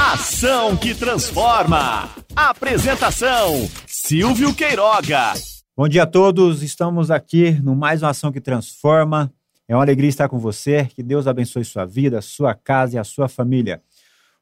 Ação que transforma. Apresentação: Silvio Queiroga. Bom dia a todos, estamos aqui no mais uma Ação que Transforma. É uma alegria estar com você. Que Deus abençoe sua vida, sua casa e a sua família.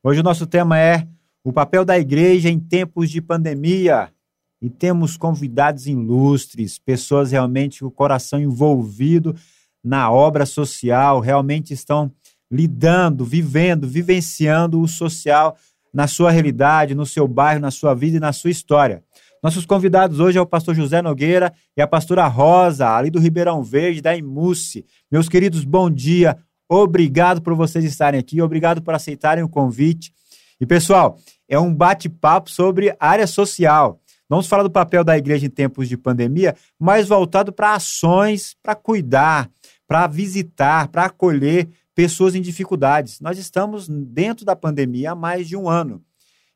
Hoje o nosso tema é o papel da igreja em tempos de pandemia. E temos convidados ilustres, pessoas realmente com o coração envolvido na obra social, realmente estão lidando, vivendo, vivenciando o social na sua realidade, no seu bairro, na sua vida e na sua história. Nossos convidados hoje é o pastor José Nogueira e a pastora Rosa, ali do Ribeirão Verde, da Imusse. Meus queridos, bom dia. Obrigado por vocês estarem aqui, obrigado por aceitarem o convite. E pessoal, é um bate-papo sobre área social. Vamos falar do papel da igreja em tempos de pandemia, mas voltado para ações, para cuidar, para visitar, para acolher pessoas em dificuldades. Nós estamos dentro da pandemia há mais de um ano.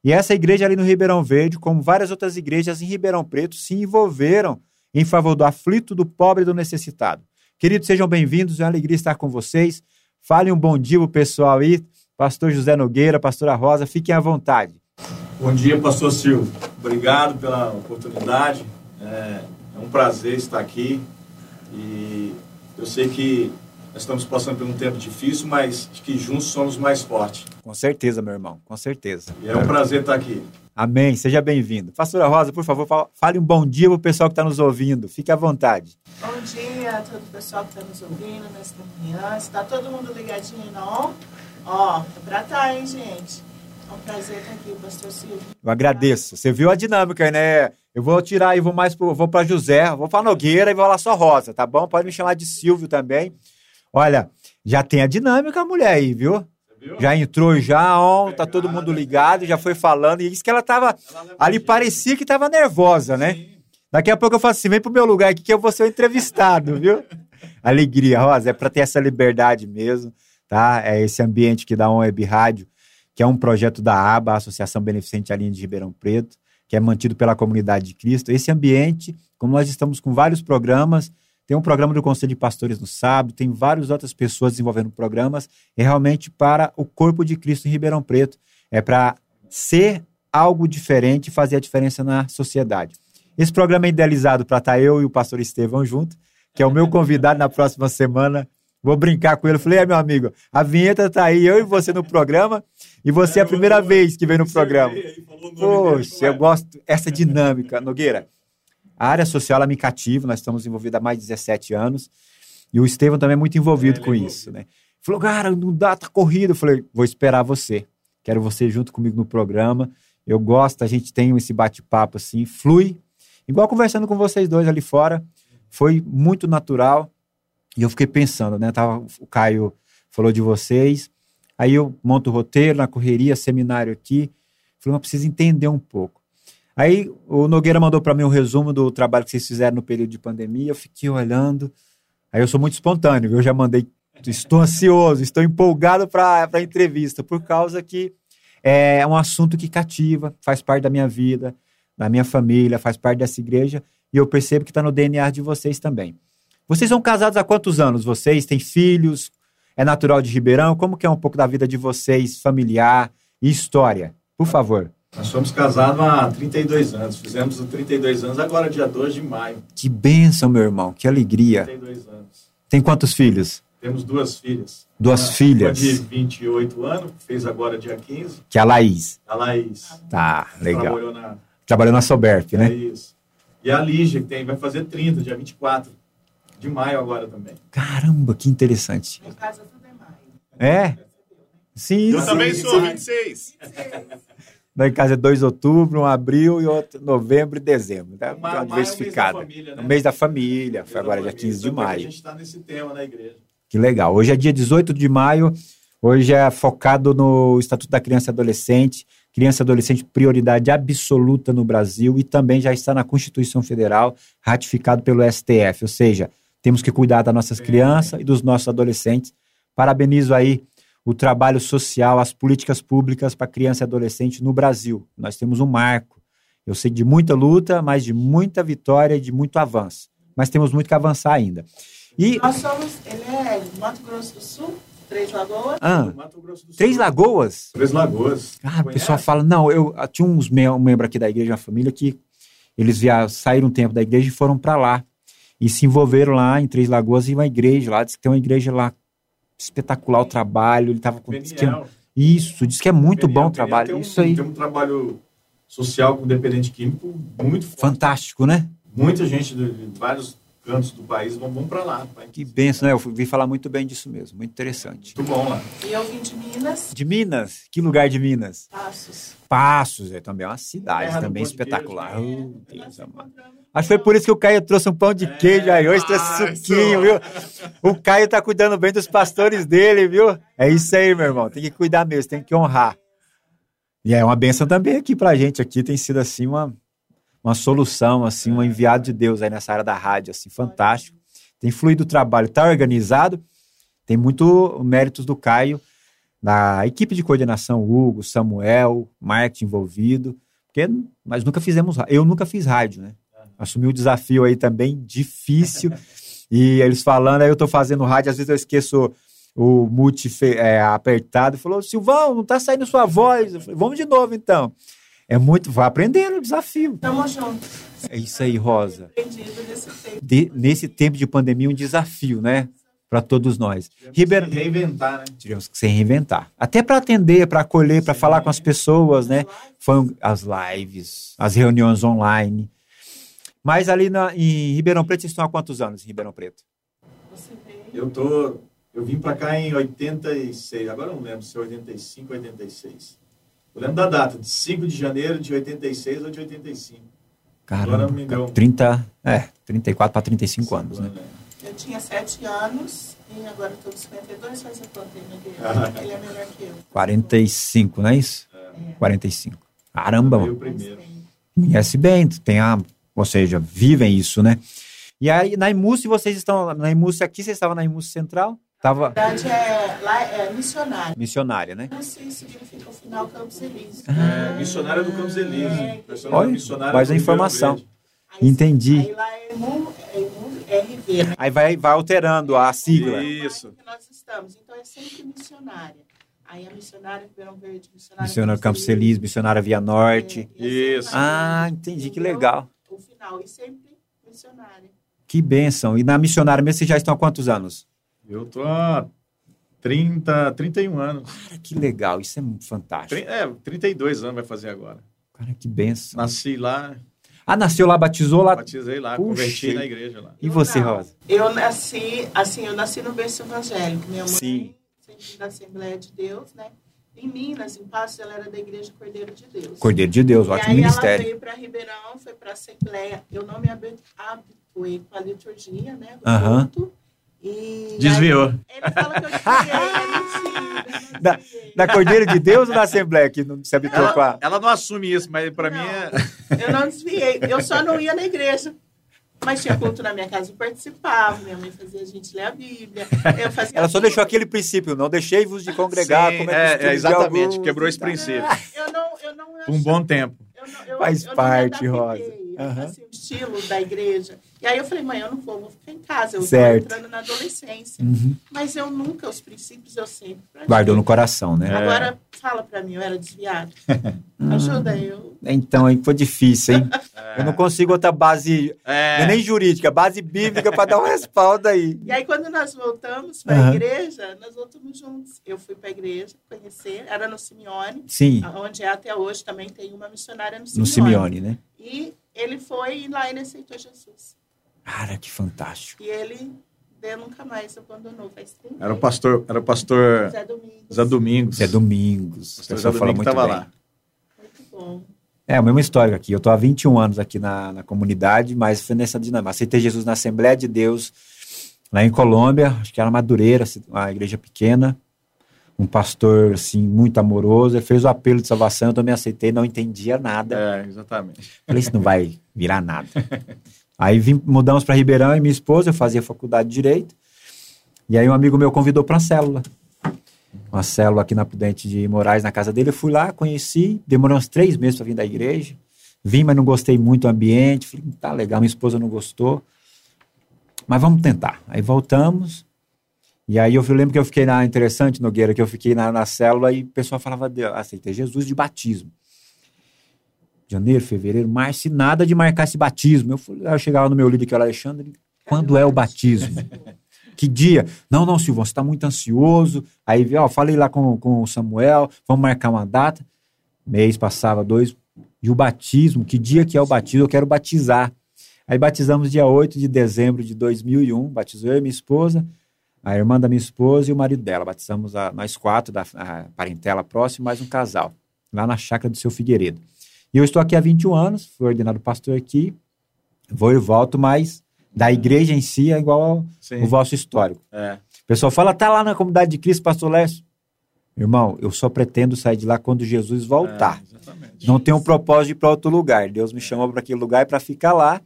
E essa igreja ali no Ribeirão Verde, como várias outras igrejas em Ribeirão Preto, se envolveram em favor do aflito, do pobre e do necessitado. Queridos, sejam bem-vindos, é uma alegria estar com vocês. Falem um bom dia pro pessoal aí. Pastor José Nogueira, pastora Rosa, fiquem à vontade. Bom dia, pastor Silvio. Obrigado pela oportunidade. É, é um prazer estar aqui. E eu sei que nós estamos passando por um tempo difícil, mas que juntos somos mais fortes. Com certeza, meu irmão, com certeza. E é um prazer estar aqui. Amém, seja bem-vindo. Pastora Rosa, por favor, fale um bom dia para o pessoal que está nos ouvindo. Fique à vontade. Bom dia a todo o pessoal que está nos ouvindo nesta manhã. Está todo mundo ligadinho, não? Ó, é pra estar, tá, hein, gente? É um prazer estar aqui, pastor Silvio. Eu agradeço. Você viu a dinâmica, né? Eu vou tirar e vou mais pro, vou para José, vou para Nogueira e vou lá só Rosa, tá bom? Pode me chamar de Silvio também. Olha, já tem a dinâmica a mulher aí, viu? Já entrou já, ó, tá todo mundo ligado, já foi falando. E isso que ela tava. Ali parecia que tava nervosa, né? Daqui a pouco eu faço assim: vem pro meu lugar aqui que eu vou ser o entrevistado, viu? Alegria, Rosa, é para ter essa liberdade mesmo, tá? É esse ambiente que dá uma web rádio, que é um projeto da ABA, Associação Beneficente Alinha de Ribeirão Preto, que é mantido pela comunidade de Cristo. Esse ambiente, como nós estamos com vários programas, tem um programa do Conselho de Pastores no sábado, tem várias outras pessoas desenvolvendo programas, é realmente para o corpo de Cristo em Ribeirão Preto. É para ser algo diferente e fazer a diferença na sociedade. Esse programa é idealizado para estar tá eu e o pastor Estevão junto, que é o meu convidado na próxima semana. Vou brincar com ele. Falei, é, meu amigo, a vinheta está aí, eu e você no programa, e você é a primeira vez que vem no programa. Poxa, eu gosto essa dinâmica. Nogueira, a área social ela me cativa, nós estamos envolvidos há mais de 17 anos. E o Estevam também é muito envolvido é, com é isso, né? Falou, cara, não dá, tá corrida. Eu falei, vou esperar você. Quero você junto comigo no programa. Eu gosto, a gente tem esse bate-papo assim, flui. Igual conversando com vocês dois ali fora. Foi muito natural. E eu fiquei pensando, né? Tava, o Caio falou de vocês. Aí eu monto o roteiro na correria, seminário aqui. Falei, mas preciso entender um pouco. Aí o Nogueira mandou para mim um resumo do trabalho que vocês fizeram no período de pandemia. Eu fiquei olhando. Aí eu sou muito espontâneo, eu já mandei. Estou ansioso, estou empolgado para a entrevista, por causa que é um assunto que cativa, faz parte da minha vida, da minha família, faz parte dessa igreja, e eu percebo que está no DNA de vocês também. Vocês são casados há quantos anos? Vocês têm filhos? É natural de Ribeirão? Como que é um pouco da vida de vocês, familiar e história? Por favor. Nós somos casados há 32 anos. Fizemos os 32 anos agora, dia 2 de maio. Que bênção, meu irmão. Que alegria. 32 anos. Tem quantos filhos? Temos duas filhas. Duas Uma, filhas? Uma de 28 anos, fez agora dia 15. Que é a Laís. A Laís. Tá, legal. Trabalhou na... Trabalhou na Soberp, né? É isso. E a Lígia, que tem, vai fazer 30, dia 24 de maio agora também. Caramba, que interessante. Em casa tudo é maio. É? Sim, Eu sim, também sim. sou, 26. Lá em casa é 2 de outubro, um abril e outro novembro e dezembro. Tá? Uma- uma é o mês da diversificada. família, né? No mês da família, foi agora dia 15 de Então, A maio. gente está nesse tema na igreja. Que legal. Hoje é dia 18 de maio, hoje é focado no Estatuto da Criança e Adolescente. Criança e adolescente, prioridade absoluta no Brasil e também já está na Constituição Federal, ratificado pelo STF. Ou seja, temos que cuidar das nossas crianças e dos nossos adolescentes. Parabenizo aí o trabalho social, as políticas públicas para criança e adolescente no Brasil. Nós temos um marco. Eu sei de muita luta, mas de muita vitória e de muito avanço. Mas temos muito que avançar ainda. E Nós somos, ele é Mato Grosso do Sul? Três Lagoas? Ah, Do Mato Grosso do Sul. Três Lagoas? Três Lagoas. Ah, o pessoal fala, não, eu ah, tinha uns um membro aqui da igreja, uma família que eles via, saíram um tempo da igreja e foram para lá. E se envolveram lá em Três Lagoas e uma igreja lá, diz que tem uma igreja lá espetacular o trabalho, ele tava com é- isso, diz que é muito bom o trabalho, tem um- isso aí. Tem um trabalho social com dependente químico muito forte. Fantástico, né? Muita gente de de vários cantos do país vão, vão para lá. pra- Que benção, né? Eu vi falar muito bem disso mesmo, muito interessante. Muito bom lá. E eu vim de Minas, De Minas? Que lugar de Minas? Passos. Passos, é também uma cidade Terra também espetacular. né? Oh, Deus amado. Acho que foi por isso que o Caio trouxe um pão de queijo aí. Hoje trouxe ah, suquinho, viu? O Caio tá cuidando bem dos pastores dele, viu? É isso aí, meu irmão. Tem que cuidar mesmo, tem que honrar. E é uma benção também aqui pra gente. Aqui tem sido assim uma, uma solução, assim, um enviado de Deus aí nessa área da rádio, assim, fantástico. Tem fluído o trabalho, tá organizado. Tem muito méritos do Caio, da equipe de coordenação, Hugo, Samuel, marketing envolvido. Porque nós nunca fizemos, eu nunca fiz rádio, né? Assumi o desafio aí também difícil. e eles falando, aí eu tô fazendo rádio, às vezes eu esqueço o multi é, apertado. Falou, Silvão, não tá saindo sua voz. Eu falei, vamos de novo então. É muito, vai aprendendo o desafio. Tamo junto. É isso aí, Rosa. Aprendido nesse tempo. De- nesse tempo de pandemia, um desafio, né? Para todos nós. Ribeirão, Se reinventar, né? tivemos que se reinventar. Até para atender, para acolher, para falar com as pessoas, né? Foram as lives, as reuniões online. Mas ali na, em Ribeirão Preto, vocês estão há quantos anos em Ribeirão Preto? Eu tô. Eu vim para cá em 86, agora eu não lembro se é 85 ou 86. Eu lembro da data, de 5 de janeiro de 86 ou de 85. Caramba, Agora me deu- 30, é, 34 para 35 anos, né? Eu tinha sete anos e agora estou com 52, faz a conta meu Deus. Ah. Ele é melhor que eu. 45, não é isso? É. 45. Caramba, Veio mano. Conhece bem, tem a, ou seja, vivem isso, né? E aí, na Imus, vocês estão, na Imus aqui, vocês estavam na Imus Central? Tava Na verdade, é, lá é missionário. missionária, né? Não sei se significa o final Campos Elíseos. É, missionária do Campos Elíseos. É, da Olha, missionária mais a informação. Aí- Entendi. Aí lá é Imu, é Imu, RV, né? Aí vai, vai alterando a sigla. Isso. É que nós estamos. Então é sempre missionária. Aí a missionária Ribeirão Verde, missionária Missionário Campos Feliz, missionária Via Norte. É, assim Isso. vai Ah, entendi, que legal. O final. E sempre missionária. Que bênção. E na missionária mesmo, vocês já estão há quantos anos? Eu tô há 30, 31 anos. Cara, que legal. Isso é fantástico. É, 32 anos vai fazer agora. Cara, que bênção. Nasci lá, Ah, nasceu lá, batizou lá. batizei lá, Puxa. converti na igreja lá. E você, não. Rosa? Eu nasci, assim, eu nasci no berço evangélico. Minha mãe, Sim. sempre da Assembleia de Deus, né? Em Minas, em Passos, ela era da Igreja Cordeiro de Deus. Cordeiro de Deus, e ótimo aí ministério. ela veio para Ribeirão, foi para a Assembleia. Eu não me habi- habituei com a liturgia, né? Do Aham. culto. E Desviou. aí ele fala que eu desviei, é. Da Cordeiro de Deus ou da Assembleia, que não se habituou Ela, com a... ela não assume isso, mas para Não. mim é. Eu não desviei. Eu só não ia na igreja. Mas tinha culto na minha casa, eu participava. Minha mãe fazia a gente ler a Bíblia. Eu fazia Ela só tudo. deixou aquele princípio, não deixei-vos de congregar, Sim, como é, é, é, exatamente, alguns quebrou e esse princípio. Eu não, eu não Por um bom tempo. Eu não, eu, Faz eu parte, Rosa. Aham. assim, o estilo da igreja. E aí eu falei, mãe, eu não vou, vou ficar em casa. Eu Certo. estou entrando na adolescência. Uhum. Mas eu nunca, os princípios eu sempre. Guardou no coração, né? Agora, fala pra mim, eu era desviado. Ajuda eu. Então, aí foi difícil, hein? Eu não consigo outra base, é É, nem jurídica, base bíblica para dar um respaldo aí. E aí, quando nós voltamos para a Aham. igreja, nós voltamos juntos. Eu fui para a igreja conhecer, era no Simeone, Sim, onde é até hoje também tem uma missionária no Simeone. no Simeone, né? E ele foi e lá ele aceitou Jesus. Cara, que fantástico. E ele de- nunca mais abandonou, faz 30 era o pastor, era o pastor Zé Domingos. Zé Domingos. Zé Domingos. O Pastor pessoal Zé Domingos muito estava bem. lá. Muito bom. É, a mesma história aqui. Eu tô há 21 anos aqui na, na comunidade, mas foi nessa dinâmica. Aceitei Jesus na Assembleia de Deus, lá em Colômbia, acho que era Madureira, uma igreja pequena. Um pastor, assim, muito amoroso. Ele fez o apelo de salvação, eu também aceitei, não entendia nada. É, exatamente. Falei, isso não vai virar nada. Aí vim, mudamos para Ribeirão e minha esposa, eu fazia faculdade de Direito. E aí um amigo meu convidou para uma célula. Uma célula aqui na Prudente de Moraes, na casa dele. Eu fui lá, conheci, demorou uns três meses para vir da igreja. Vim, mas não gostei muito do ambiente. Falei, tá legal, minha esposa não gostou. Mas vamos tentar. Aí voltamos. E aí eu lembro que eu fiquei na interessante, Nogueira, que eu fiquei na, na célula e o pessoal falava, aceitei Jesus de batismo. Janeiro, fevereiro, março, e nada de marcar esse batismo. Eu, fui, eu chegava no meu líder, que era Alexandre, quando é o batismo? que dia? Não, não, Silvão, você está muito ansioso. Aí, ó, falei lá com, com o Samuel, vamos marcar uma data. Mês passava, dois. E o batismo, que dia que é o batismo? Eu quero batizar. Aí batizamos dia 8 de dezembro de 2001, batizou eu e minha esposa, a irmã da minha esposa e o marido dela. Batizamos a, nós quatro, da parentela próxima, mais um casal, lá na chácara do seu Figueiredo. E eu estou aqui há 21 anos, fui ordenado pastor aqui, vou e volto, mas da igreja em si é igual ao, o vosso histórico. É. O pessoal fala, tá lá na comunidade de Cristo, pastor Lécio. Irmão, eu só pretendo sair de lá quando Jesus voltar. É, Não tenho um propósito de ir para outro lugar. Deus me chamou para aquele lugar para ficar lá.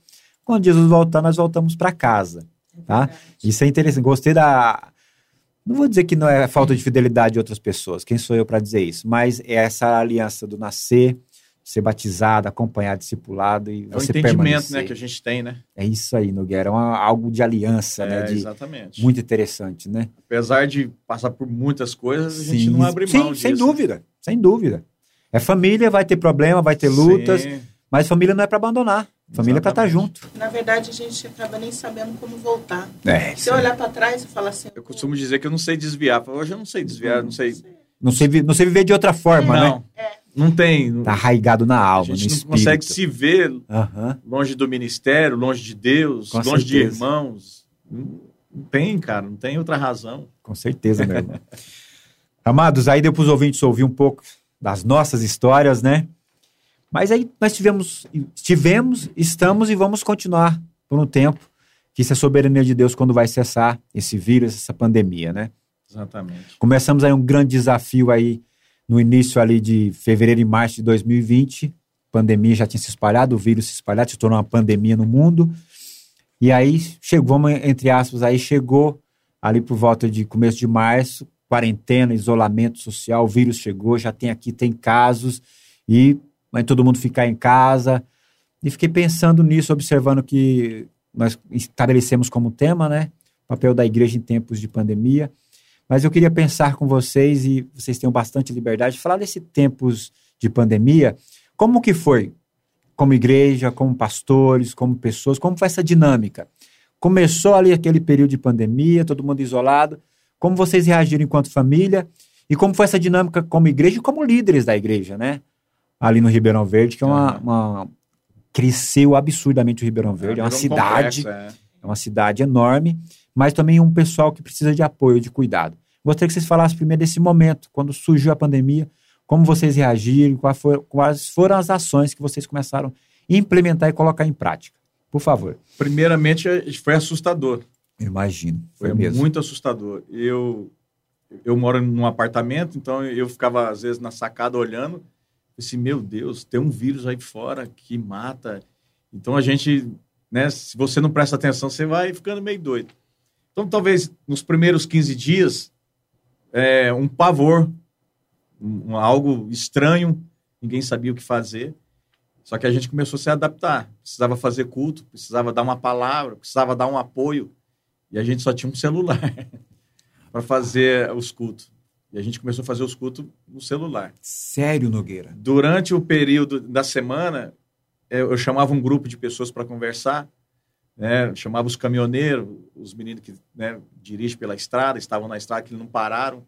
Quando Jesus voltar, nós voltamos para casa. Tá? Isso é interessante. Gostei da. Não vou dizer que não é falta de fidelidade de outras pessoas. Quem sou eu para dizer isso? Mas é essa aliança do nascer, ser batizado, acompanhar discipulado e é você o entendimento permanecer. né, que a gente tem, né? É isso aí, Nogueira. É uma, algo de aliança, É, né? De, exatamente. muito interessante, né? Apesar de passar por muitas coisas, a gente não abre sim, mão disso. sem dúvida, sem dúvida. É família, vai ter problema, vai ter lutas, Sim, mas família não é para abandonar. Família é para estar Exatamente. junto. Na verdade, a gente acaba nem sabendo como voltar. É, Se eu olhar para trás e falar assim. Eu costumo dizer que eu não sei desviar. Hoje eu não sei desviar, não sei. não sei, não sei viver de outra forma, né? Não, não tem. Tá arraigado na a alma, no gente não espírito. consegue se ver Aham. longe do ministério, longe de Deus, Com longe de certeza. irmãos. Não não tem, cara, não tem outra razão. Com certeza, meu irmão. Amados, aí deu para os ouvintes ouvir um pouco das nossas histórias, né? Mas aí nós tivemos, tivemos, estamos e vamos continuar por um tempo, que isso é soberania de Deus quando vai cessar esse vírus, essa pandemia, né? Exatamente. Começamos aí um grande desafio aí no início ali de fevereiro e março de 2020. A pandemia já tinha se espalhado, o vírus se espalhado, se tornou uma pandemia no mundo. E aí chegou, vamos entre aspas, aí chegou ali por volta de começo de março, quarentena, isolamento social, o vírus chegou, já tem aqui, tem casos, e vai todo mundo ficar em casa. E fiquei pensando nisso, observando que nós estabelecemos como tema, né? O papel da igreja em tempos de pandemia. Mas eu queria pensar com vocês, e vocês tenham bastante liberdade, de falar desse tempos de pandemia. Como que foi? Como igreja, como pastores, como pessoas, como foi essa dinâmica? Começou ali aquele período de pandemia, todo mundo isolado. Como vocês reagiram enquanto família? E como foi essa dinâmica como igreja e como líderes da igreja, né? Ali no Ribeirão Verde, que é uma. Uma- cresceu absurdamente o Ribeirão Verde. É, uma um cidade. complexo, é. É uma cidade enorme, mas também um pessoal que precisa de apoio, de cuidado. Gostaria que vocês falassem primeiro desse momento, quando surgiu a pandemia, como vocês reagiram, quais foram, as ações que vocês começaram a implementar e colocar em prática. Por favor. Primeiramente, foi assustador. Imagino. Foi, Foi mesmo. muito assustador. Eu, eu moro num apartamento, então eu ficava, às vezes, na sacada olhando. Assim, meu Deus, tem um vírus aí fora que mata. Então a gente, né, se você não presta atenção, você vai ficando meio doido. Então, talvez nos primeiros 15 dias, é, um pavor, um, algo estranho, ninguém sabia o que fazer. Só que a gente começou a se adaptar. Precisava fazer culto, precisava dar uma palavra, precisava dar um apoio. E a gente só tinha um celular para fazer os cultos. E a gente começou a fazer os cultos no celular. Sério, Nogueira? Durante o período da semana, eh, eu chamava um grupo de pessoas para conversar, né? Chamava os caminhoneiros, os meninos que né, dirigem pela estrada, estavam na estrada, que não pararam.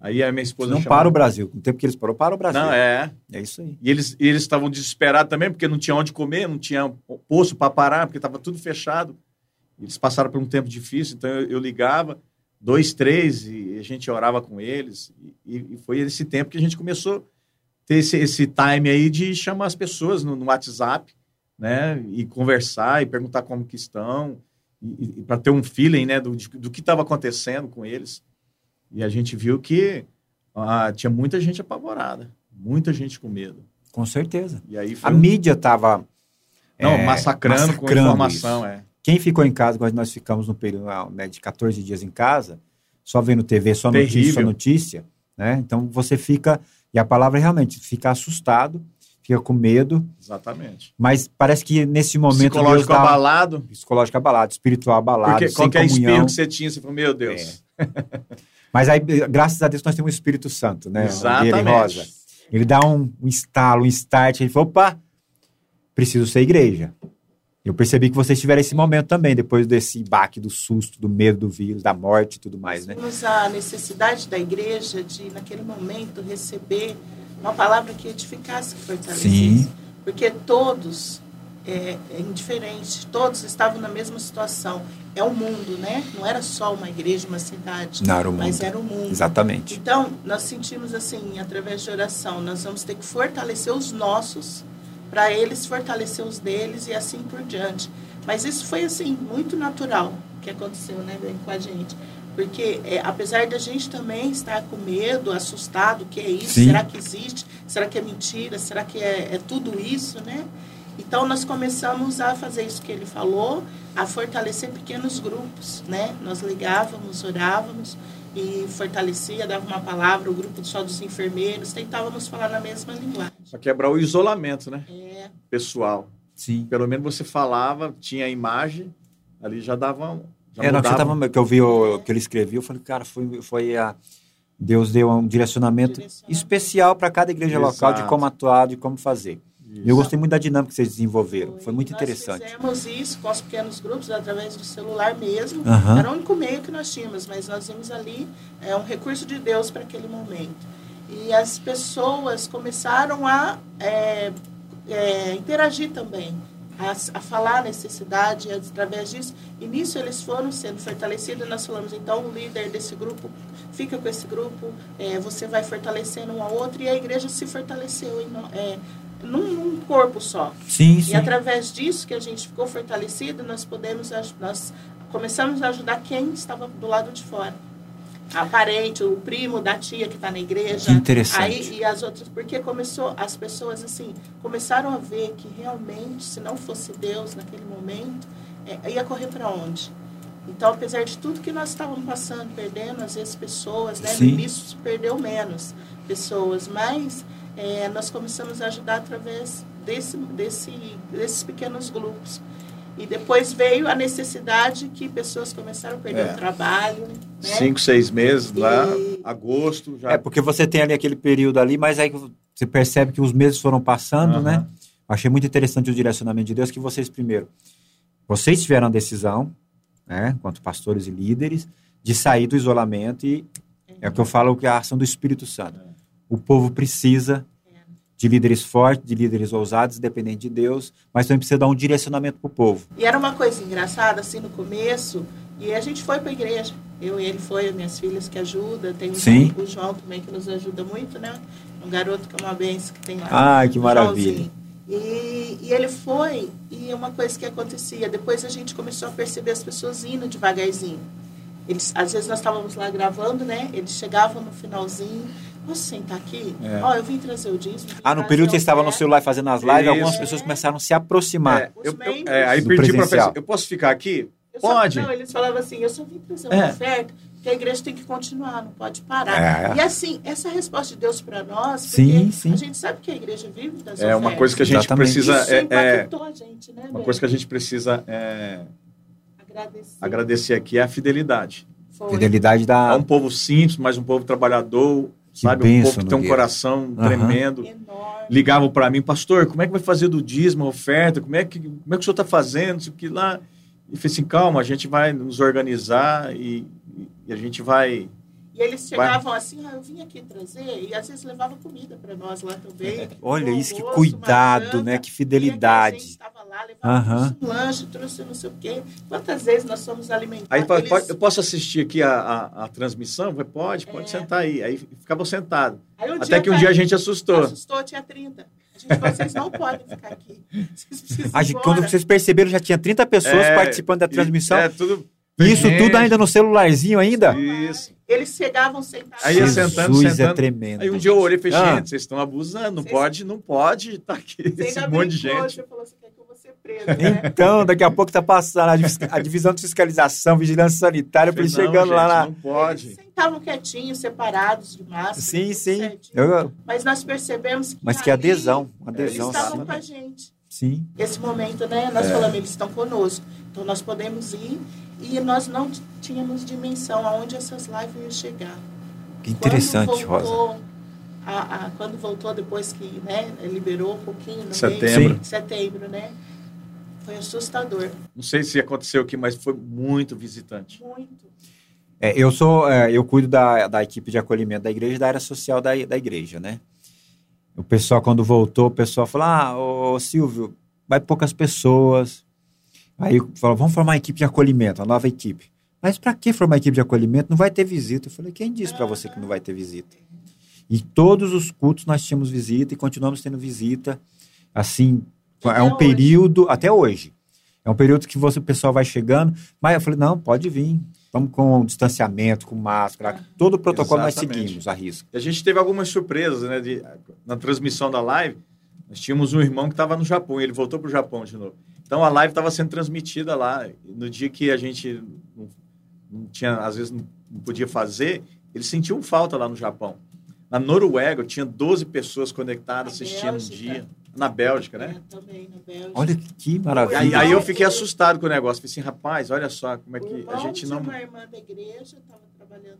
Aí a minha esposa Não chamava... para o Brasil. No tempo que eles parou, para o Brasil. Não, é. É isso aí. E eles eles estavam desesperados também, porque não tinha onde comer, não tinha poço para parar, porque estava tudo fechado. Eles passaram por um tempo difícil, então eu, eu ligava, dois, três, e a gente orava com eles. E, e foi esse tempo que a gente começou a ter esse, esse time aí de chamar as pessoas no, no WhatsApp, né? E conversar e perguntar como que estão, e, para ter um feeling, né, do, do que estava acontecendo com eles. E a gente viu que ah, tinha muita gente apavorada, muita gente com medo. Com certeza. E aí A um- mídia estava. não, é, massacrando, com massacrando informação, isso. é. Quem ficou em casa, quando nós ficamos no período ah, né, de 14 dias em casa, só vendo TV, só notícia, Terrível. só notícia, né? Então você fica, e a palavra é realmente, fica assustado, fica com medo, Exatamente. mas parece que nesse momento Deus Psicológico dá- abalado. psicológico abalado, espiritual abalado, Porque sem qualquer comunhão. espirro que você tinha, você falou, meu Deus. Mas aí, graças a Deus, nós temos o Espírito Santo, né? Exatamente. Ele rosa. Ele dá um, um estalo, um start. Ele falou, opa, preciso ser igreja. Eu percebi que vocês tiveram esse momento também, depois desse baque do susto, do medo do vírus, da morte e tudo mais, né? Temos a necessidade da igreja de, naquele momento, receber uma palavra que edificasse, que fortalecesse. Sim. Porque todos, é, é indiferente, todos estavam na mesma situação. É o mundo, né? Não era só uma igreja, uma cidade. Não, era o Mas mundo. era o mundo. Exatamente. Então, nós sentimos assim, através de oração, nós vamos ter que fortalecer os nossos para eles fortalecer os deles e assim por diante. Mas isso foi assim muito natural que aconteceu, né, bem, com a gente. Porque é, apesar da gente também estar com medo, assustado, o que é isso? Sim. Será que existe? Será que é mentira? Será que é, é tudo isso, né? Então nós começamos a fazer isso que ele falou, a fortalecer pequenos grupos, né? Nós ligávamos, orávamos e fortalecia, dava uma palavra, o grupo só dos enfermeiros, tentávamos falar na mesma linguagem. Pra quebrar o isolamento, né? É, Pessoal. Sim. Pelo menos você falava, tinha a imagem, ali já dava um. Já É, não, que, tava, que eu vi o que ele escreveu, eu falei, cara, foi, foi a. Deus deu um direcionamento Direcionamento. especial para cada igreja local de Exato. como atuar, de como fazer. Isso. E eu gostei muito da dinâmica que vocês desenvolveram. Foi muito Nós interessante. fizemos isso com os pequenos grupos através do celular mesmo. Aham. Era o único meio que nós tínhamos, mas nós vimos ali é, um recurso de Deus para aquele momento. E as pessoas começaram a é, é, interagir também, a, a falar a necessidade, e através disso. E nisso eles foram sendo fortalecidos. Nós falamos, então, o líder desse grupo fica com esse grupo, é, você vai fortalecendo um ao outro, e a igreja se fortaleceu em, é, num, num corpo só. Sim, E sim. através disso que a gente ficou fortalecido, nós podemos nós começamos a ajudar quem estava do lado de fora. A parente, o primo da tia que está na igreja. Que interessante. Aí, e as outras, porque começou, as pessoas assim, começaram a ver que realmente, se não fosse Deus naquele momento, é, ia correr para onde? Então, apesar de tudo que nós estávamos passando, perdendo, às vezes, pessoas, né? No Sim. início se perdeu menos pessoas, mas é, nós começamos a ajudar através desse, desse, desses pequenos grupos. E depois veio a necessidade que pessoas começaram a perder É. o trabalho. Né? Cinco, seis meses lá, E- agosto, já. É, porque você tem ali aquele período ali, mas aí você percebe que os meses foram passando, Aham. né? Achei muito interessante o direcionamento de Deus, que vocês primeiro, vocês tiveram a decisão, né, enquanto pastores e líderes, de sair do isolamento e é o que eu falo que é a ação do Espírito Santo. O povo precisa de líderes fortes, de líderes ousados, dependente de Deus, mas também precisa dar um direcionamento para o povo. E era uma coisa engraçada, assim, no começo. E a gente foi para a igreja. Eu e ele foi, minhas filhas que ajudam. Tem o Sim. João- o João também que nos ajuda muito, né? Um garoto que é uma benção que tem lá. Ai, que maravilha. E, e ele foi, e uma coisa que acontecia, depois a gente começou a perceber as pessoas indo devagarzinho. Eles, às vezes nós estávamos lá gravando, né? Eles chegavam no finalzinho, posso sentar aqui? É. Ó, eu vim trazer o vim Ah, no período que vocês o estavam no celular fazendo as lives, Isso. algumas pessoas começaram a se aproximar. É, Os eu- eu- é, aí do pedi para presencial. eu posso ficar aqui? Eu só- Pode. não, eles falavam assim, eu só vim trazer uma É. oferta, porque a igreja tem que continuar, não pode parar. É. E assim, essa resposta de Deus para nós, porque Sim, sim. a gente sabe que a igreja vive das É uma ofertas. coisa que a gente Exatamente. precisa. Isso É, é, impactou a gente, né, uma coisa que a gente precisa é, Agradecer. agradecer aqui é a fidelidade. Foi. Fidelidade É da. um povo simples, mas um povo trabalhador, sabe? Um povo que tem um coração tremendo. Enorme. Ligavam para mim, pastor, como é que vai fazer do dízimo, a oferta? Como é que, como é que o senhor está fazendo? Isso que lá. E falei assim, calma, a gente vai nos organizar e, e a gente vai. E eles chegavam assim, ah, eu vim aqui trazer, e às vezes levavam comida para nós lá também. Olha Um isso, que cuidado, né? Que E a fidelidade. gente estava lá, levava trouxe um lanche, trouxe não sei o quê. Quantas vezes nós fomos alimentados? Aí pode- Eles- pode- eu posso assistir aqui a, a, a transmissão? Pode, pode É. sentar aí. Aí ficava sentado. Aí um Até que um dia a gente assustou. assustou, tinha 30. A gente vocês não podem ficar aqui. Vocês precisam A ir gente- embora. quando vocês perceberam, já tinha 30 pessoas É, participando da e- transmissão. É, tudo. Isso gente. tudo ainda no celularzinho ainda? Isso. Eles chegavam sentados. Aí ia Jesus sentando, é sentando. tremendo. Aí um dia eu olhei e falei, Ah. gente, vocês estão abusando, não Vocês- pode, não pode estar aqui Você esse ainda monte de gente. Você falou, você quer que eu vou ser preso, né? Então, daqui a pouco tá passando a, divis- a divisão de fiscalização, vigilância sanitária, para Falei, eles chegando não, lá gente, na. Não pode. Eles sentavam quietinhos, separados de máscara. Sim, sim. Eu- Mas nós percebemos que. mas que ali adesão, Eles adesão, estavam sim. com a gente. Sim. Esse momento, né? Nós falamos, eles estão conosco. Então nós podemos ir. E nós não tínhamos dimensão aonde essas lives iam chegar. Que interessante, quando voltou, Rosa. A, a, quando voltou depois que né, liberou um pouquinho no Setembro. mês, setembro, né? Foi assustador. Não sei se aconteceu aqui, mas foi muito visitante. Muito. É, eu sou, é, eu cuido da, da equipe de acolhimento da igreja da área social da, da igreja, né? O pessoal, quando voltou, o pessoal falou: Ah, ô Silvio, vai poucas pessoas. Aí falou: Vamos formar uma equipe de acolhimento, uma nova equipe. Mas para que formar uma equipe de acolhimento? Não vai ter visita. Eu falei: Quem disse para você que não vai ter visita? E todos os cultos nós tínhamos visita e continuamos tendo visita. Assim, Até é um hoje. período, até hoje. É um período que você, o pessoal vai chegando. Mas eu falei: Não, pode vir. Vamos com distanciamento, com máscara. Todo o protocolo nós Exatamente. seguimos, a risco. E a gente teve algumas surpresas, né? de- na transmissão da live, nós tínhamos um irmão que estava no Japão, e ele voltou para o Japão de novo. Então a live estava sendo transmitida lá. No dia que a gente não, não tinha, às vezes não, não podia fazer, eles sentiam falta lá no Japão. Na Noruega, tinha 12 pessoas conectadas Na assistindo um Bélgica. dia. Na Bélgica, né? É, também na Bélgica. Olha que Aí, maravilha. aí eu fiquei assustado com o negócio. Falei assim, rapaz, olha só como é O que a gente não. uma irmã da igreja estava trabalhando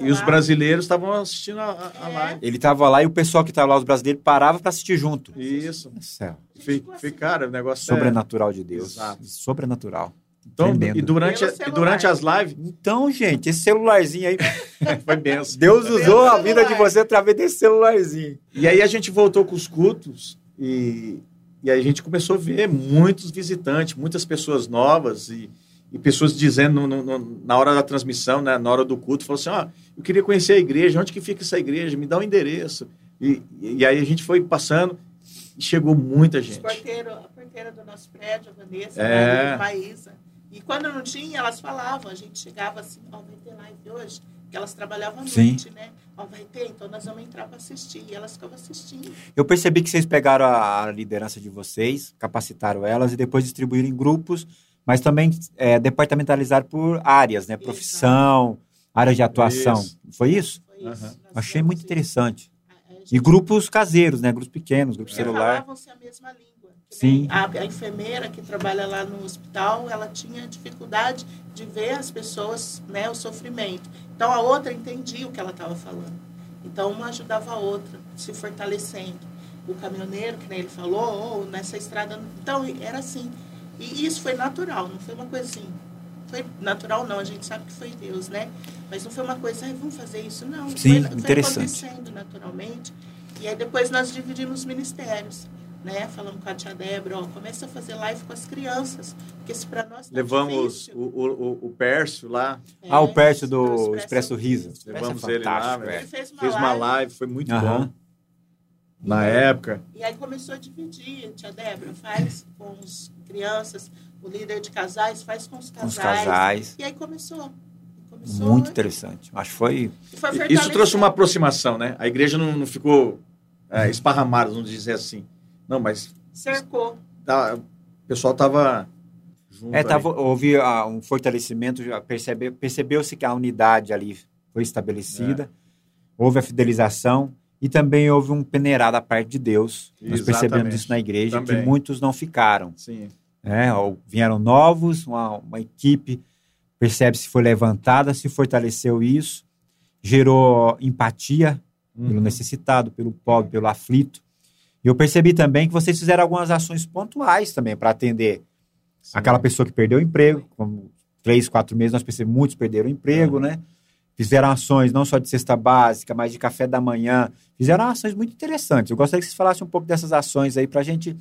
e os brasileiros estavam assistindo a, a- É. live. Ele tava lá e o pessoal que tava lá, os brasileiros, parava para assistir junto. Isso. Céu. Fui, fui, cara, o negócio é- Sobrenatural de Deus. Exato. Sobrenatural. Então, Tremendo. e durante, e durante as lives, Então, gente, esse celularzinho aí. foi benção. Deus usou a vida de você através desse celularzinho. E aí a gente voltou com os cultos e, e aí a gente começou a ver muitos visitantes, muitas pessoas novas e, e pessoas dizendo no- no- na hora da transmissão, né, na hora do culto, falou assim, ó, eu queria conhecer a igreja, onde que fica essa igreja? Me dá o endereço. E, e aí a gente foi passando e chegou muita gente. porteiros, a porteira do nosso prédio, a Vanessa, É. a Maísa. E quando não tinha, elas falavam, a gente chegava assim, ó, vai ter live hoje, que elas trabalhavam à Sim. noite, né? Ó, vai ter, então nós vamos entrar para assistir. E elas ficavam assistindo. Eu percebi que vocês pegaram a, a liderança de vocês, capacitaram elas e depois distribuíram em grupos, mas também é, departamentalizaram por áreas, né? Profissão, área de atuação. Isso. Foi isso? Foi isso. Nós Achei muito interessante. E grupos caseiros, né? Grupos pequenos, grupo É. celular. Falavam-se a mesma língua. Sim. A, a enfermeira que trabalha lá no hospital, ela tinha dificuldade de ver as pessoas, né, o sofrimento. Então a outra entendia o que ela estava falando. Então uma ajudava a outra, se fortalecendo. O caminhoneiro, que nem ele falou, ou nessa estrada. Então era assim. E isso foi natural, não foi uma coisa assim. Foi natural, não, a gente sabe que foi Deus, né? Mas não foi uma coisa, "Ai, vamos fazer isso, não. Sim, foi, foi interessante. acontecendo naturalmente. E aí depois nós dividimos os ministérios, né? Falamos com a tia Débora, ó, começa a fazer live com as crianças, porque se para nós tá Levamos o, o, o- o Pércio lá, Ah, o é, Pércio do Expresso Riso. Riso. Levamos Esse é ele lá, velho. Ele fez uma, fez uma live, live, foi muito bom. Na época. E aí começou a dividir, tia Débora, faz com as crianças, o líder de casais faz com os Com casais. os casais. E aí começou. começou Muito interessante. Acho que foi. foi Isso trouxe uma aproximação, né? A igreja não, não ficou é, esparramada, vamos dizer assim. Não, mas Cercou. tá, o pessoal tava junto. É, tava, houve ah, um fortalecimento, percebe, percebeu-se que a unidade ali foi estabelecida, houve a fidelização e também houve um peneirar da parte de Deus. Nós percebemos Exatamente. isso na igreja, Também. que muitos não ficaram. Sim. Né? Ou vieram novos, uma, uma equipe, percebe-se foi levantada, se fortaleceu isso, gerou empatia pelo Uhum. necessitado, pelo pobre, pelo aflito. E eu percebi também que vocês fizeram algumas ações pontuais também para atender Sim. aquela pessoa que perdeu o emprego, como três, quatro meses, nós percebemos muitos perderam o emprego, né? Fizeram ações não só de cesta básica, mas de café da manhã. Fizeram ações muito interessantes. Eu gostaria que vocês falassem um pouco dessas ações aí para a gente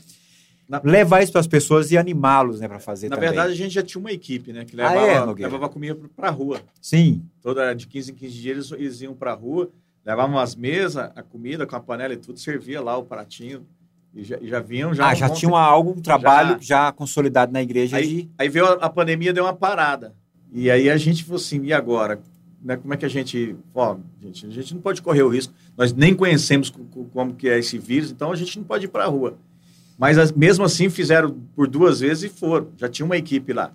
Na- levar isso para as pessoas e animá-los, né, para fazer Na também. verdade, a gente já tinha uma equipe, né? Que Ah, levava, é, Nogueira? levava comida para a rua. Sim, Toda de 15 em 15 dias eles, eles iam para a rua, levavam as mesas, a comida com a panela e tudo, servia lá o pratinho. E já, já vinham já. ah, já tinha algo, um trabalho já, consolidado na igreja Aí, de... aí veio a, a pandemia, deu uma parada. E aí a gente falou assim, e agora? Né, como é que a gente... Ó, gente, a gente não pode correr o risco. Nós nem conhecemos co- co- como que é esse vírus, então a gente não pode ir para a rua. Mas as- mesmo assim fizeram por duas vezes e foram. Já tinha uma equipe lá.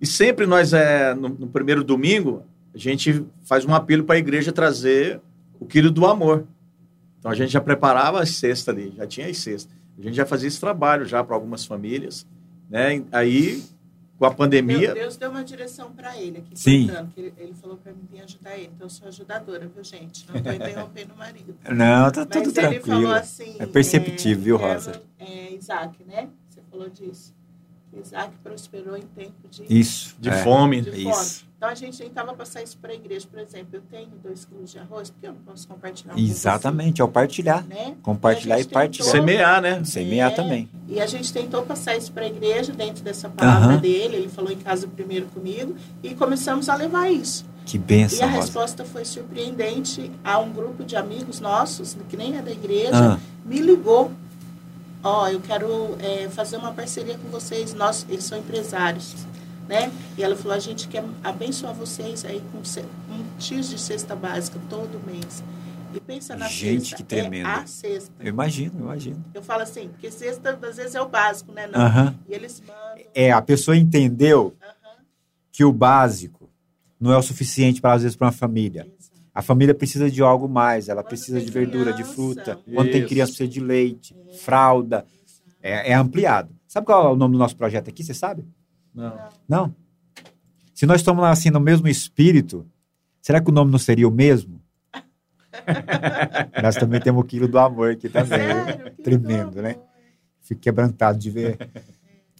E sempre nós, é, no, no primeiro domingo, a gente faz um apelo para a igreja trazer o quilo do amor. Então a gente já preparava as cestas ali, já tinha as cestas. A gente já fazia esse trabalho já para algumas famílias. Né? Aí com a pandemia. Deus, Deus deu uma direção para ele aqui. Sim. contando, que ele, ele falou para mim vir ajudar ele. Então, eu sou ajudadora, viu, gente? Não estou interrompendo o marido. Não, tá Mas tudo ele tranquilo. falou assim... É perceptível, viu, quero, Rosa? É, Isaac, né? Você falou disso. Isaac prosperou em tempo de, Isso. De é. fome. de fome. Isso. Então, a gente tentava passar isso para a igreja. Por exemplo, eu tenho dois quilos de arroz, porque eu não posso compartilhar com Exatamente, é o partilhar. você, né? Compartilhar a e gente partilhar. Semear, né? Semear É, também. E a gente tentou passar isso para a igreja dentro dessa palavra dele. Ele falou em casa primeiro comigo e começamos a levar isso. Que E benção, a Rosa. resposta foi surpreendente. Há um grupo de amigos nossos, que nem é da igreja, Ah. me ligou. Ó, eu quero é, fazer uma parceria com vocês. Nós, eles são empresários, né? E ela falou: a gente quer abençoar vocês aí com um X de cesta básica todo mês. E pensa na Gente, cesta. que tremendo. É a cesta. Eu imagino, eu imagino. Eu falo assim, porque cesta às vezes é o básico, né? Não. Aham. E eles mandam. É, a pessoa entendeu Aham, que o básico não é o suficiente para às vezes para uma família. A família precisa de algo mais, ela Quando precisa de verdura, de fruta. Quando tem criança, precisa de leite, fralda. É, é ampliado. Sabe qual é o nome do nosso projeto aqui? Você sabe? Não. Não. Se nós estamos lá assim no mesmo espírito, será que o nome não seria o mesmo? nós também temos o quilo do amor aqui também. Sério? Tremendo, né? Fico quebrantado de ver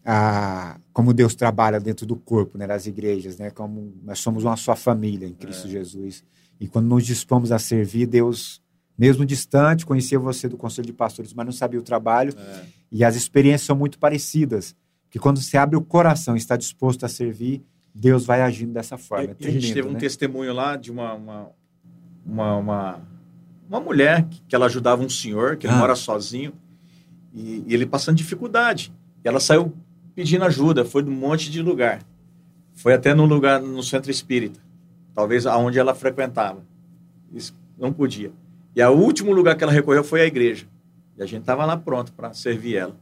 a, como Deus trabalha dentro do corpo né, das igrejas, né? Como nós somos uma só família em Cristo Jesus. E quando nos dispomos a servir, Deus, mesmo distante, conhecia você do Conselho de Pastores, mas não sabia o trabalho. É. E as experiências são muito parecidas. Porque quando você abre o coração e está disposto a servir, Deus vai agindo dessa forma. É E a gente tremendo, teve um né? testemunho lá de uma, uma, uma, uma, uma mulher que, que ela ajudava um senhor, que ele Ah. mora sozinho, e, e ele passando dificuldade. E ela saiu pedindo ajuda, foi de um monte de lugar. Foi até no lugar, no centro espírita, talvez aonde ela frequentava. Isso não podia. E o último lugar que ela recorreu foi a igreja. E a gente estava lá pronto para servir ela.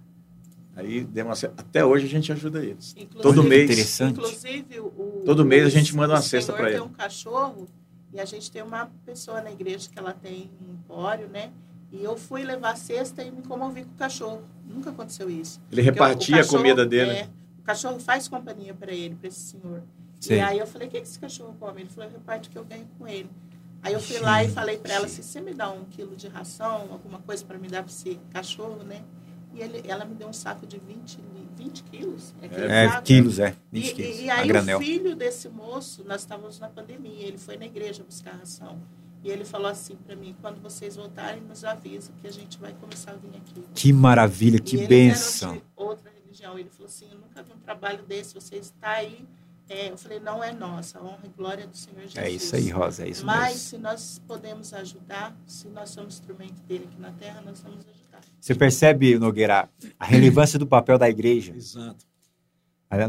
Aí, deu uma- até hoje a gente ajuda eles. Inclusive- Todo mês. Interessante. Inclusive, o, Todo mês a gente manda uma cesta senhor pra tem ele. um cachorro e a gente tem uma pessoa na igreja que ela tem um empório, né? E eu fui levar a cesta e me comovi com o cachorro. Nunca aconteceu isso. Ele Porque o- o repartia a cachorro, comida dele. é, o cachorro faz companhia para ele, para esse senhor. Sei. E aí eu falei, o que, que esse cachorro come? Ele falou, eu reparto o que eu ganho com ele. Aí eu fui lá e falei para ela, se você me dá um quilo de ração, alguma coisa para me dar para esse cachorro, né? E ele, ela me deu um saco de 20, li- 20 quilos. aquele É, saco. quilos, é. E, 20 quilos. e, e aí o filho desse moço, nós estávamos na pandemia, ele foi na igreja buscar ração. E ele falou assim para mim, quando vocês voltarem, nos avisa que a gente vai começar a vir aqui. Que maravilha, E que de outra religião. Ele falou assim, eu nunca vi um trabalho desse, você está aí. É, eu falei, não é nossa, a honra e glória do Senhor Jesus. É isso aí, Rosa, é isso Mas mesmo. se nós podemos ajudar, se nós somos instrumento dele aqui na terra, nós vamos ajudar. Você percebe, Nogueira, a relevância do papel da igreja? Exato.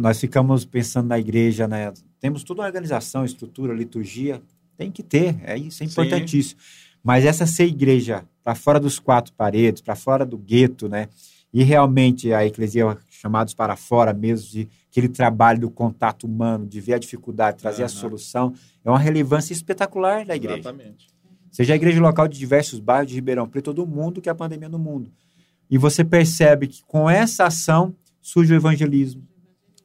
Nós ficamos pensando na igreja, né? Temos toda uma organização, estrutura, liturgia. Tem que ter, é isso, é Sim. importantíssimo. Mas essa ser igreja para fora dos quatro paredes, para fora do gueto, né? E realmente a eclesia chamados para fora mesmo de aquele trabalho do contato humano, de ver a dificuldade, trazer a Aham. solução, é uma relevância espetacular da igreja. Exatamente. Seja a igreja local de diversos bairros de Ribeirão Preto, todo mundo que é a pandemia no mundo. E você percebe que com essa ação surge o evangelismo,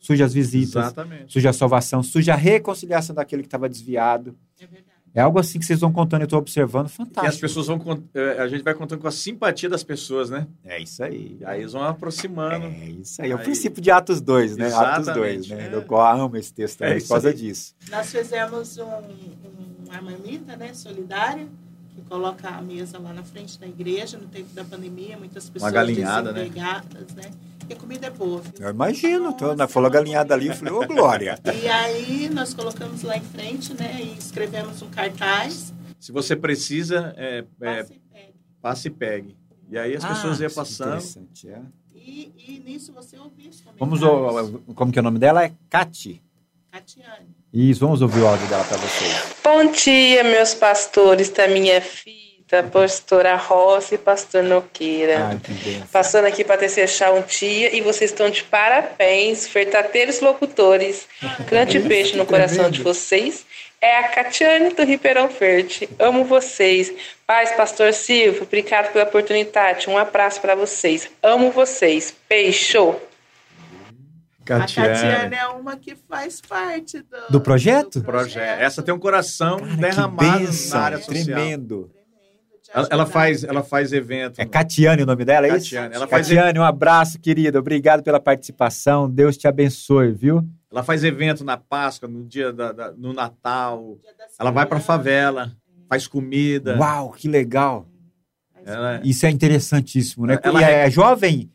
surge as visitas, Exatamente. surge a salvação, surge a reconciliação daquele que estava desviado. É verdade. É algo assim que vocês vão contando, eu estou observando, E fantástico. as pessoas vão. eh, A gente vai contando com a simpatia das pessoas, né? É isso aí. E aí eles vão aproximando. É isso aí. É o Aí- princípio de Atos 2, né? Atos Exatamente. 2, né? É. Eu amo esse texto também É por causa aí. disso. Nós fizemos um, um- uma marmita né, solidária, que coloca a mesa lá na frente da igreja, no tempo da pandemia, muitas pessoas galinhada, né? desempregadas, né? E a comida é boa, viu? Eu imagino. Tô, Nossa, na falou uma galinhada ali, eu falei, ô Glória. E aí nós colocamos lá em frente, né? E escrevemos um cartaz. Se você precisa, é, é, passe e pegue. passe e pegue. E aí as pessoas Ah, iam passando. Interessante, é. E, e nisso você ouviu os Vamos, comentários. ao- como que é o nome dela? É Cati. Catiane. Isso, vamos ouvir o áudio dela para vocês. Bom dia, meus pastores da minha fita, pastora Rossi e pastor Noqueira. Ai, que bênção. Passando aqui para desejar um dia e vocês estão de parabéns, vertadeiros locutores. Grande beijo no coração de vocês. É a Catiane do Ribeirão Verde. Amo vocês. Paz, pastor Silvio, obrigado pela oportunidade. Um abraço para vocês. Amo vocês. Beijo. Catiane. A Catiane é uma que faz parte do, Do projeto? Projeto. Essa tem um coração Cara, derramado que bênção, na área social. tremendo. Ela, ela faz, ela faz evento. É Catiane o nome dela, é isso? Catiane. Ela faz, Catiane, um abraço, querida. Obrigado pela participação. Deus te abençoe, viu? ela faz evento na Páscoa, no dia da, da- no Natal. Ela vai pra Crianças. favela, faz comida. Uau, que legal. Ela, Isso é interessantíssimo, né? Ela e é jovem?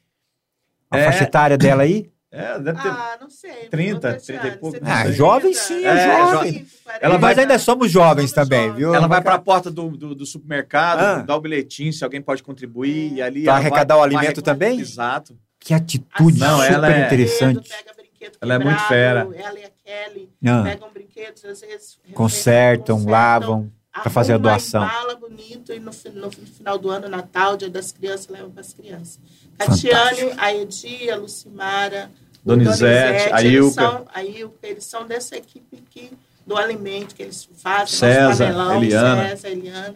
A É. faixa etária dela aí? É, deve ter. Ah, não sei. 30, Ô, Tatiane, 30 e pouco, Ah, jovem sim, é, É, jovem. Ela Mas vai- ainda somos jovens Somos também, jovens. viu? Ela vai para a porta do, do, do supermercado, Ah. dá o bilhetinho, se alguém pode contribuir, e ali. Pra ela vai- arrecadar o alimento arrecadar- também? Exato. Que atitude Não, super ela é- interessante. Pega brinquedo Ela é muito fera. Ela e a Kelly Ah, pegam brinquedos, às vezes. consertam, consertam, lavam pra fazer a doação. embala bonito e no, fi- no final do ano, Natal, Dia das Crianças, levam para as crianças. Tatiane, a Edi, a Lucimara, Donizete, a Ilka. são, a Ilka, eles são dessa equipe que, do alimento que eles fazem. César, panelão, Eliana. César, Eliana.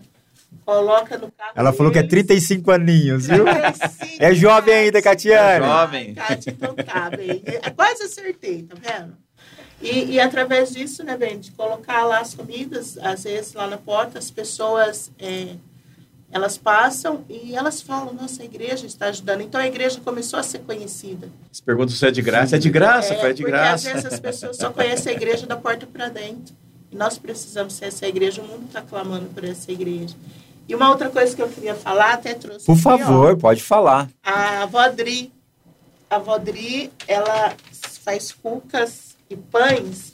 Coloca no carro Ela falou que é deles. 35 aninhos, viu? 35, É jovem ainda, Catiane. É jovem. Cátia, então tá. É, Quase acertei, tá vendo? E, e através disso, né, bem, de colocar lá as comidas, às vezes lá na porta, as pessoas, é, elas passam e elas falam, nossa, a igreja está ajudando. Então a igreja começou a ser conhecida. Você pergunta se é de graça. É de graça, É, foi de porque graça. às vezes as pessoas só conhecem a igreja da porta para dentro. E nós precisamos ser essa igreja, o mundo está clamando por essa igreja. E uma outra coisa que eu queria falar, até trouxe Por aqui, ó. favor, pode falar. A Vodri, a Vodri, ela faz cucas e pães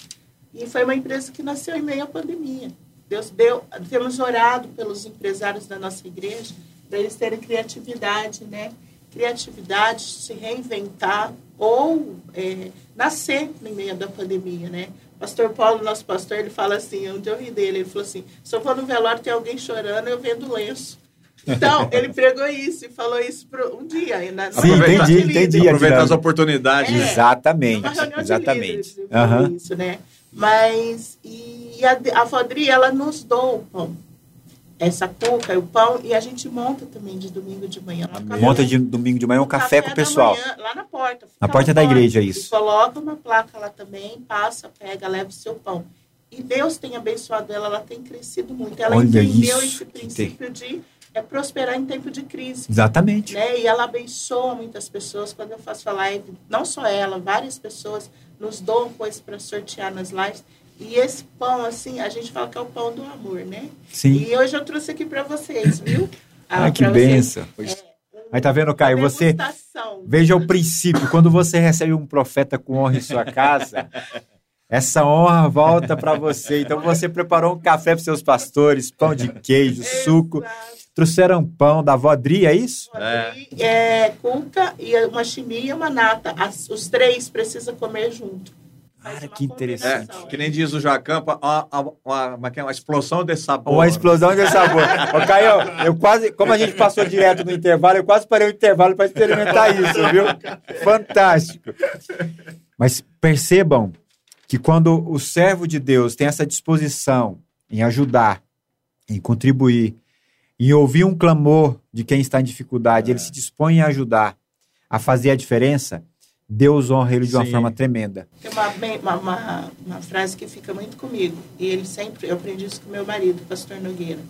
e foi uma empresa que nasceu em meio à pandemia. Deus deu, temos orado pelos empresários da nossa igreja para eles terem criatividade, né? Criatividade, se reinventar ou é, nascer no meio da pandemia, né? Pastor Paulo, nosso pastor, ele fala assim, onde eu ri dele, ele falou assim, se eu for no velório tem alguém chorando, eu vendo lenço. Então, ele pregou isso e falou isso pro, um dia. Na, Sim, entendi, entendi. Aproveitar as oportunidades. É. Exatamente, exatamente. líderes, Aham. isso, né? Mas, e a, a Fodri, ela nos doa o pão. Essa cuca e o pão, e a gente monta também de domingo de manhã. café- Monta de domingo de manhã um café com o pessoal. manhã, lá na porta. Na porta da fora. igreja, isso. coloca uma placa lá também, passa, pega, leva o seu pão. E Deus tem abençoado ela, ela tem crescido muito. Ela Olha entendeu isso, esse princípio de é, prosperar em tempo de crise Exatamente. né? E ela abençoa muitas pessoas. Quando eu faço a live, não só ela, várias pessoas nos doam coisas para sortear nas lives. E esse pão, assim, a gente fala que é o pão do amor, né? Sim. E hoje eu trouxe aqui para vocês, viu? Ah, que pra vocês. benção. Aí tá vendo, Caio? Você veja o princípio. Quando você recebe um profeta com honra em sua casa, essa honra volta para você. Então você preparou um café para seus pastores, pão de queijo, suco. Exato. Trouxeram pão da Vodri, é isso? Aí, é, cuca e uma chimia e uma nata. As- os três precisam comer junto. Cara, que interessante. É, que nem diz o Jacampa, uma, uma, uma, uma, uma explosão de sabor. Uma explosão de sabor. Ô, Caio, eu quase, como a gente passou direto no intervalo, eu quase parei o intervalo para experimentar isso, viu? Fantástico. Mas percebam que quando o servo de Deus tem essa disposição em ajudar, em contribuir, em ouvir um clamor de quem está em dificuldade, ele se dispõe a ajudar, a fazer a diferença, Deus honra ele de uma Sim. forma tremenda. Tem uma, uma, uma, uma frase que fica muito comigo. E ele sempre, eu aprendi isso com meu marido, o pastor Nogueira.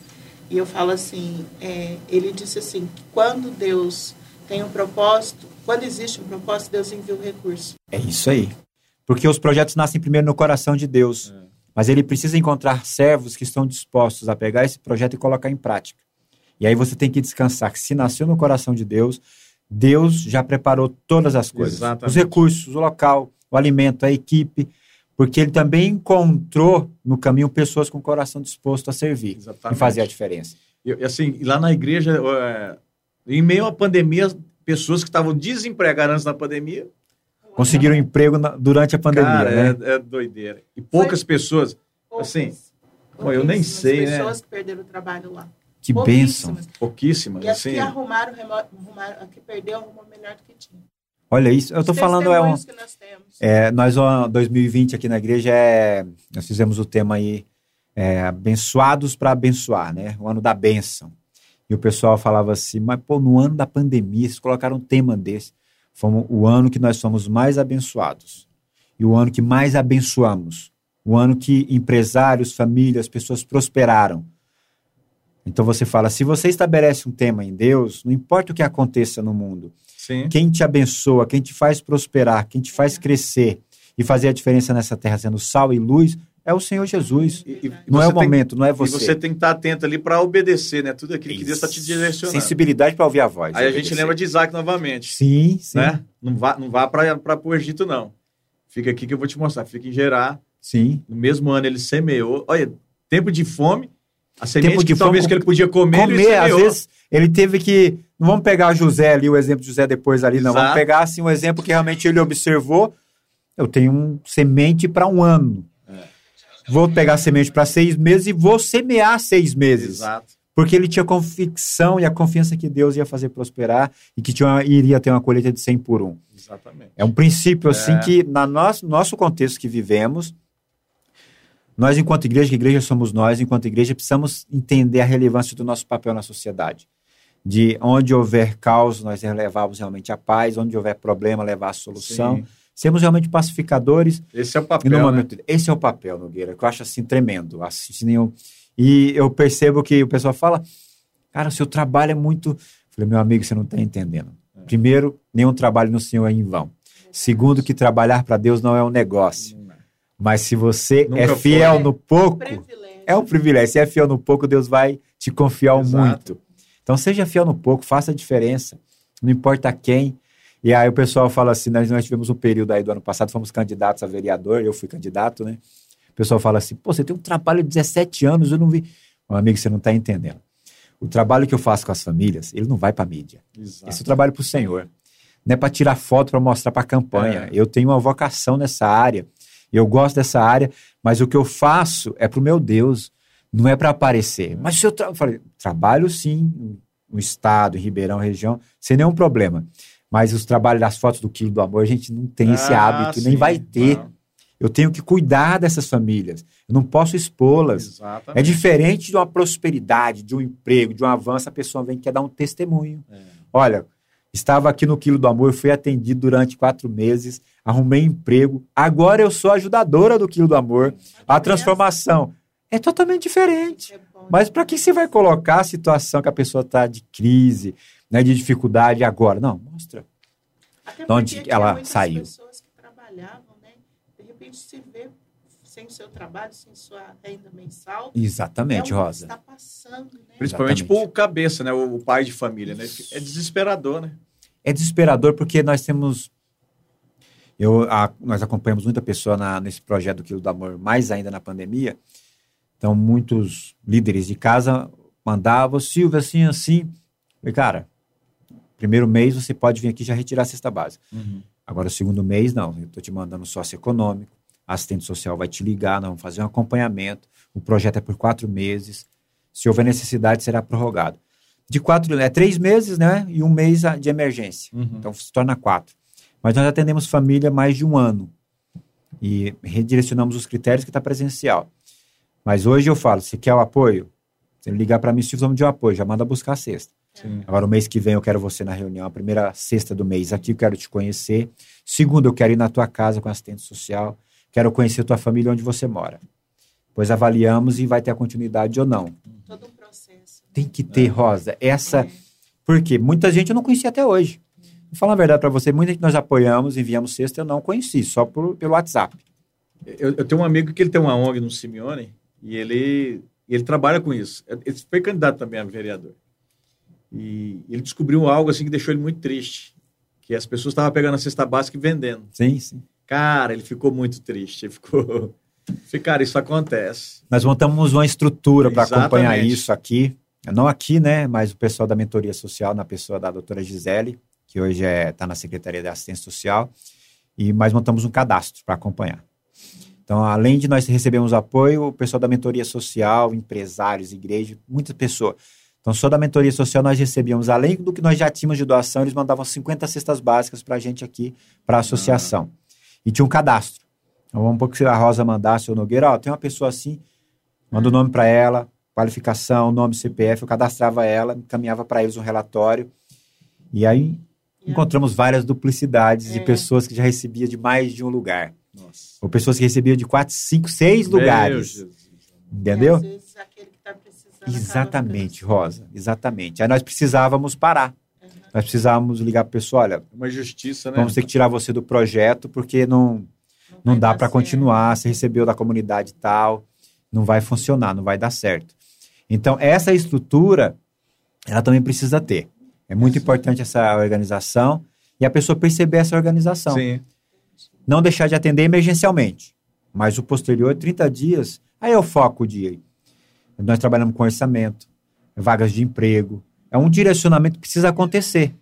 E eu falo assim, é, ele disse assim, quando Deus tem um propósito, quando existe um propósito, Deus envia o recurso. É isso aí. Porque os projetos nascem primeiro no coração de Deus. Mas ele precisa encontrar servos que estão dispostos a pegar esse projeto e colocar em prática. E aí você tem que descansar que se nasceu no coração de Deus, Deus já preparou todas as coisas. Exatamente. Os recursos, o local, o alimento, a equipe. Porque ele também encontrou no caminho pessoas com o coração disposto a servir Exatamente. e fazer a diferença. E, assim, lá na igreja, é, em meio à pandemia, pessoas que estavam desempregadas antes da pandemia, Conseguiram emprego na- durante a pandemia, cara, né? é, é doideira. E poucas pessoas, Poucas, Assim, bom, eu nem sei, né? pessoas que perderam o trabalho lá. Que bênção. Pouquíssimas. E as assim. que arrumaram, arrumaram, a que perdeu, arrumou melhor do que tinha. Olha isso. Eu tô Os falando é um, que nós temos. É, nós, ó, 2020 aqui na igreja, é, nós fizemos o tema aí, é, abençoados para abençoar, né? O ano da bênção. E o pessoal falava assim, mas pô, no ano da pandemia, vocês colocaram um tema desse. Fomos o ano que nós fomos mais abençoados. E o ano que mais abençoamos. O ano que empresários, famílias, pessoas prosperaram. Então você fala, se você estabelece um tema em Deus, não importa o que aconteça no mundo, Sim. quem te abençoa, quem te faz prosperar, quem te faz crescer e fazer a diferença nessa terra sendo sal e luz, é o Senhor Jesus. E- e Não é você o tem- momento, não é E você. você tem que estar atento ali para obedecer, né? Tudo aquilo que Deus está te direcionando. Sensibilidade para ouvir a voz. Aí a gente lembra de Isaac novamente, Sim, sim. né? Não vá, não vá para o Egito, não. Fica aqui que eu vou te mostrar. Fica em Gerar. Sim. No mesmo ano ele semeou. Olha, tempo de fome. A semente Tempo de que talvez fome, que ele podia comer, ele Comer, às semeou. vezes, ele teve que. Não vamos pegar José ali, o exemplo de José depois ali, não. Vamos Exato. pegar assim, um exemplo que realmente ele observou. Eu tenho um semente para um ano. É. Vou pegar semente para seis meses e vou semear seis meses. Exato. Porque ele tinha convicção e a confiança que Deus ia fazer prosperar e que tinha, iria ter uma colheita de 100 por um. Exatamente. É um princípio assim É. que, na nosso, nosso contexto que vivemos, nós, enquanto igreja, que igreja somos nós, enquanto igreja, precisamos entender a relevância do nosso papel na sociedade. De onde houver caos, nós levamos realmente a paz, onde houver problema, levar a solução. Sim. Sermos realmente pacificadores Esse é o papel. no né? momento, esse é o papel, Nogueira, que eu acho assim tremendo. Assim, e eu percebo que o pessoal fala, cara, o seu trabalho é muito. Eu falei, meu amigo, você não está entendendo. Primeiro, nenhum trabalho no Senhor é em vão. Segundo, que trabalhar para Deus não é um negócio. Mas se você Nunca é foi. fiel no pouco, Privilégio. é um privilégio. Se é fiel no pouco, Deus vai te confiar Exato. muito. Então seja fiel no pouco, faça a diferença. Não importa quem. E aí o pessoal fala assim, nós, nós tivemos um período aí do ano passado, fomos candidatos a vereador, eu fui candidato, né? O pessoal fala assim, pô, você tem um trabalho de 17 anos, eu não vi. Meu amigo, você não está entendendo. O trabalho que eu faço com as famílias, ele não vai para mídia. Exato. Esse é o trabalho para o Senhor. Não é para tirar foto para mostrar para a campanha. É. Eu tenho uma vocação nessa área. Eu gosto dessa área, mas o que eu faço é para o meu Deus, não é para aparecer. Mas se eu, tra eu falei, trabalho sim, no estado, em Ribeirão, região, sem nenhum problema. Mas os trabalhos das fotos do quilo do amor, a gente não tem esse Ah, hábito, nem sim. vai ter. Eu tenho que cuidar dessas famílias. Eu não posso expô-las. É diferente de uma prosperidade, de um emprego, de um avanço, a pessoa vem e quer dar um testemunho. É. Olha, estava aqui no Quilo do Amor, fui atendido durante quatro meses, arrumei emprego, agora eu sou ajudadora do Quilo do Amor. A transformação é totalmente diferente. É. Mas para que você vai colocar a situação que a pessoa está de crise, né, de dificuldade agora? Não, mostra. Até de onde ela saiu? pessoas que trabalhavam, né? De repente se vê sem seu trabalho, sem sua renda mensal. Exatamente, é o Rosa. Está passando, né? Principalmente Exatamente. pro cabeça, né? O o pai de família, né? É desesperador, né? é desesperador porque nós temos. Eu, a- nós acompanhamos muita pessoa na- nesse projeto do Quilo do Amor, mais ainda na pandemia. Então, muitos líderes de casa mandavam, Silvio, assim, assim. Falei, cara, primeiro mês você pode vir aqui já retirar a cesta básica. Agora, o segundo mês, não. Eu estou te mandando sócio econômico, assistente social vai te ligar, nós vamos fazer um acompanhamento. O projeto é por quatro meses. Se houver necessidade, será prorrogado. De quatro, é três meses, né? E um mês de emergência. Então se torna quatro. Mas nós atendemos família mais de um ano. E redirecionamos os critérios que está presencial. Mas hoje eu falo, se quer o apoio, você ligar para mim, se precisamos de um apoio, já manda buscar a cesta. Sim. Agora, o mês que vem eu quero você na reunião, a primeira sexta do mês aqui, eu quero te conhecer. Segundo, eu quero ir na tua casa com assistente social. Quero conhecer tua família onde você mora. Pois avaliamos e vai ter a continuidade ou não. Todo um processo. Tem que ter, Rosa, essa. É. Porque muita gente eu não conhecia até hoje. Vou falar a verdade para você, muita gente nós apoiamos, enviamos cesta, eu não conheci, só por, pelo WhatsApp. Eu, eu tenho um amigo que ele tem uma ONG no Simeone e ele, ele trabalha com isso. Ele foi candidato também a vereador. E ele descobriu algo assim que deixou ele muito triste. Que as pessoas estavam pegando a cesta básica e vendendo. Sim, sim. Cara, ele ficou muito triste. Ele ficou. Cara, isso acontece. Nós montamos uma estrutura para acompanhar isso aqui. Não aqui, né? Mas o pessoal da mentoria social, na pessoa da doutora Gisele, que hoje está na Secretaria de Assistência Social. E mais montamos um cadastro para acompanhar. Então, além de nós recebermos apoio, o pessoal da mentoria social, empresários, igreja, muitas pessoas. Então, só da mentoria social nós recebíamos, além do que nós já tínhamos de doação, eles mandavam 50 cestas básicas para a gente aqui, para a associação. E tinha um cadastro. Então, vamos supor que a Rosa mandasse, o Nogueira, ó, tem uma pessoa assim, manda o nome para ela, qualificação, nome, CPF, eu cadastrava ela, encaminhava para eles um relatório. E aí, encontramos várias duplicidades de É. pessoas que já recebiam de mais de um lugar. Nossa. Ou pessoas que recebiam de quatro, cinco, seis Meu lugares. Jesus. Entendeu? E às vezes aquele que tá Exatamente, Rosa. Exatamente. Aí nós precisávamos parar. Nós precisávamos ligar para o pessoal, olha, Uma justiça, né? vamos ter que tirar você do projeto porque não, não vai dá para continuar. Você recebeu da comunidade tal, não vai funcionar, não vai dar certo. Então, essa estrutura, ela também precisa ter. É muito importante essa organização e a pessoa perceber essa organização. Sim. Não deixar de atender emergencialmente. Mas o posterior, 30 dias, aí é o foco o dia. Nós trabalhamos com orçamento, vagas de emprego. É um direcionamento que precisa acontecer.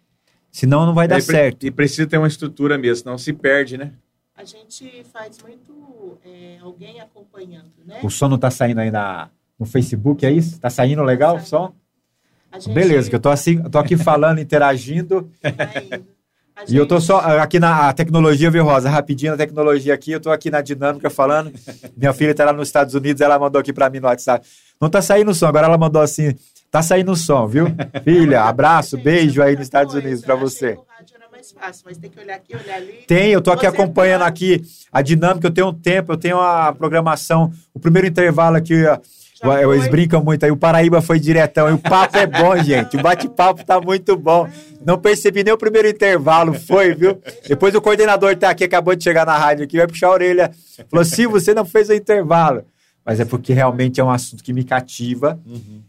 Senão não vai dar É, e certo. E precisa ter uma estrutura mesmo, senão se perde, né? A gente faz muito é, alguém acompanhando, né? O som não tá saindo aí na, no Facebook, é isso? Tá saindo legal o som? Gente Beleza, que eu tô, assim, tô aqui falando, interagindo. A E eu tô gente- só aqui na tecnologia, viu, Rosa? Rapidinho na tecnologia aqui, eu tô aqui na dinâmica falando. Minha filha tá lá nos Estados Unidos, ela mandou aqui pra mim no WhatsApp. Não tá saindo o som, agora ela mandou assim: tá saindo o som, viu? Filha, abraço, Gente, beijo aí nos Estados coisa, Unidos pra achei você. fácil, mas tem que olhar aqui, olhar ali. Tem, eu tô aqui Você acompanhando tá- aqui a dinâmica, eu tenho um tempo, eu tenho a programação, o primeiro intervalo aqui, eles foi? brincam muito aí, o Paraíba foi diretão, e o papo é bom, gente, o bate-papo tá muito bom. Não percebi nem o primeiro intervalo, foi, viu? Depois o coordenador tá aqui, acabou de chegar na rádio aqui, vai puxar a orelha, falou, se você não fez o intervalo. Mas é porque realmente é um assunto que me cativa,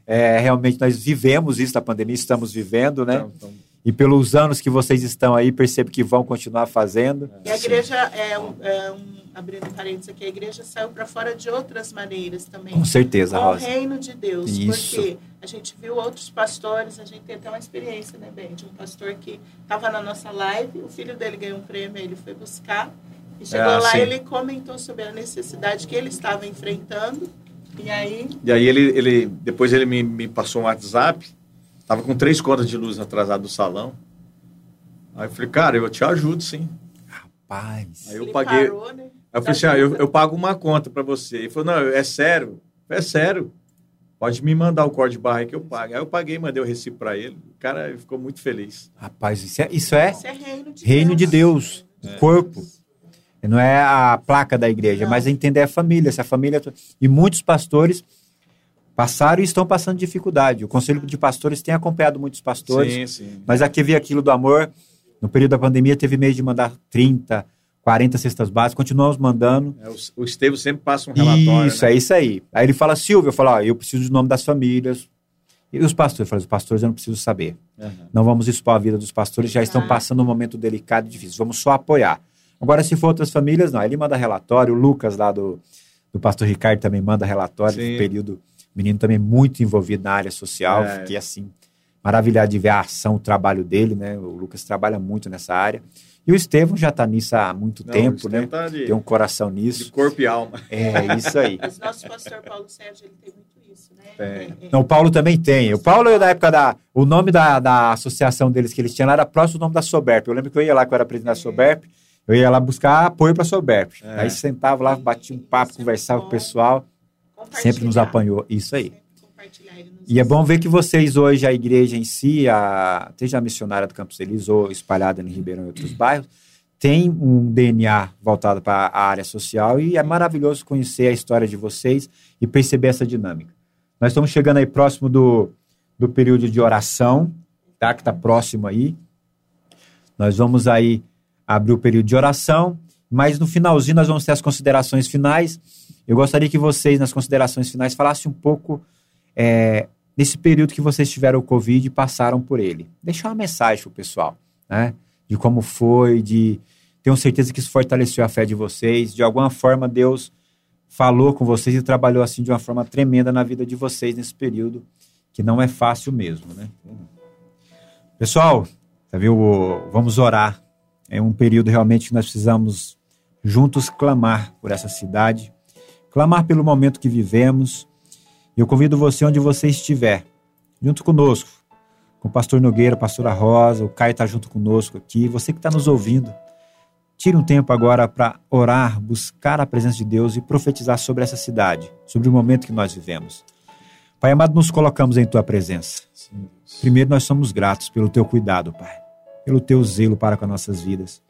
é, realmente nós vivemos isso na pandemia, estamos vivendo, né? Então, então, E pelos anos que vocês estão aí, percebo que vão continuar fazendo. E a igreja, é um, é um- abrindo parênteses aqui, a igreja saiu para fora de outras maneiras também. Com certeza, Com o Rosa. reino de Deus. Isso. Porque a gente viu outros pastores, a gente tem até uma experiência, né, Ben? De um pastor que estava na nossa live, o filho dele ganhou um prêmio, ele foi buscar. E chegou Ah, lá sim. ele comentou sobre a necessidade que ele estava enfrentando. E aí, E aí ele, ele depois ele me, me passou um WhatsApp, tava com três contas de luz atrasado do salão. Aí eu falei, cara, eu te ajudo sim. Paz. Aí eu ele paguei. parou, né? Aí eu falei assim, ah, eu, eu pago uma conta para você. Ele falou, não, é sério? É sério. Pode me mandar o código de barra aí que eu pago. Aí eu paguei, mandei o recibo para ele. O cara ficou muito feliz. Rapaz, isso é, isso é Isso é reino de reino Deus. de Deus, o corpo. Não é a placa da igreja, Não. mas é entender a família. Essa família e muitos pastores passaram e estão passando dificuldade. O conselho de pastores tem acompanhado muitos pastores, Sim, sim. mas aqui vi aquilo do amor. No período da pandemia teve meio de mandar 30, 40 cestas básicas, continuamos mandando. É, o, o Estevam sempre passa um relatório. Isso, né? é isso aí. Aí ele fala, Silvio, eu falo, ó, eu preciso do nome das famílias. E os pastores? Eu falo, os pastores eu não preciso saber. Aham. Não vamos expor a vida dos pastores, já estão Ah. passando um momento delicado e difícil. Vamos só apoiar. Agora, se for outras famílias, não. Ele manda relatório, o Lucas lá do, do pastor Ricardo também manda relatório Sim. do período. O menino também muito envolvido na área social. É. Fiquei assim, maravilhado de ver a ação, o trabalho dele, né? O Lucas trabalha muito nessa área. E o Estevão já está nisso há muito Não, tempo, né? Tá de, Tem um coração de nisso. corpo e alma. É isso aí. Mas nosso pastor Paulo Sérgio, ele tem muito isso, né? Tem. É, é. Não, o Paulo também tem. O Paulo, é da época da. O nome da, da associação deles que eles tinham lá era próximo do nome da Soberp. Eu lembro que eu ia lá, que eu era presidente da Soberp, eu ia lá buscar apoio para a Soberp. É. Aí sentava lá, batia um papo, conversava com o pessoal, sempre nos apanhou. Isso aí. E é bom ver que vocês hoje, a igreja em si, a, seja a missionária do Campos Elíseos ou espalhada em Ribeirão e outros bairros, tem um DNA voltado para a área social e é maravilhoso conhecer a história de vocês e perceber essa dinâmica. Nós estamos chegando aí próximo do, do período de oração, tá? Que está próximo aí. Nós vamos aí abrir o período de oração, mas no finalzinho nós vamos ter as considerações finais. Eu gostaria que vocês, nas considerações finais, falassem um pouco é, nesse período que vocês tiveram o Covid e passaram por ele. Deixar uma mensagem para o pessoal, né? De como foi, de... Tenho certeza que isso fortaleceu a fé de vocês. De alguma forma, Deus falou com vocês e trabalhou assim de uma forma tremenda na vida de vocês nesse período, que não é fácil mesmo, né? Pessoal, tá viu? Vamos orar. É um período realmente que nós precisamos juntos clamar por essa cidade, clamar pelo momento que vivemos. Eu convido você, onde você estiver, junto conosco, com o pastor Nogueira, a pastora Rosa, o Caio está junto conosco aqui, você que está nos ouvindo, tire um tempo agora para orar, buscar a presença de Deus e profetizar sobre essa cidade, sobre o momento que nós vivemos. Pai amado, nos colocamos em tua presença. Primeiro, nós somos gratos pelo teu cuidado, Pai. Pelo teu zelo para com as nossas vidas.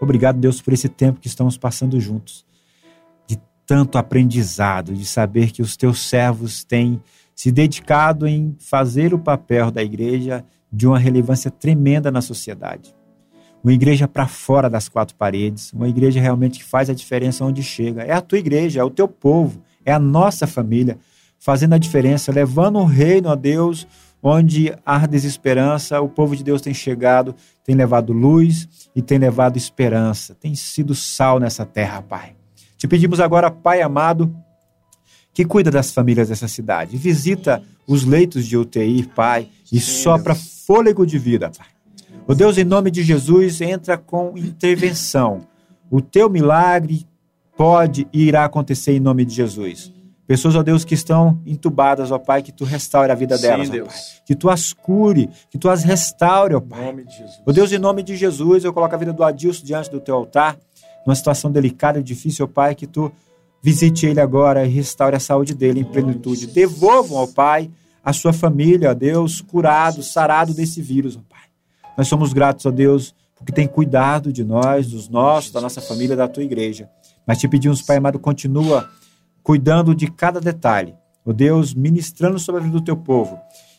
Obrigado, Deus, por esse tempo que estamos passando juntos, de tanto aprendizado, de saber que os teus servos têm se dedicado em fazer o papel da igreja de uma relevância tremenda na sociedade. Uma igreja para fora das quatro paredes, uma igreja realmente que faz a diferença onde chega. É a tua igreja, é o teu povo, é a nossa família, fazendo a diferença, levando o reino a Deus, onde há desesperança, o povo de Deus tem chegado, tem levado luz e tem levado esperança, tem sido sal nessa terra, Pai. Te pedimos agora, Pai amado, que cuida das famílias dessa cidade. Visita os leitos de UTI, Pai, e sopra fôlego de vida, Pai. O Deus, em nome de Jesus, entra com intervenção. O teu milagre pode e irá acontecer em nome de Jesus. Pessoas, ó Deus, que estão entubadas, ó Pai, que tu restaure a vida delas, Sim, ó Pai. Que tu as cure, que tu as restaure, ó Em Pai. nome de Jesus. Ó Deus, em nome de Jesus, eu coloco a vida do Adilson diante do teu altar, numa situação delicada e difícil, ó Pai, que tu visite ele agora e restaure a saúde dele em plenitude. Devolvam, ó Pai, a sua família, ó Deus, curado, sarado desse vírus, ó Pai. Nós somos gratos, ó Deus, porque tem cuidado de nós, dos nossos, da nossa família, da tua igreja. Mas te pedimos, Pai amado, continua cuidando de cada detalhe. Ó Deus, ministrando sobre a vida do teu povo.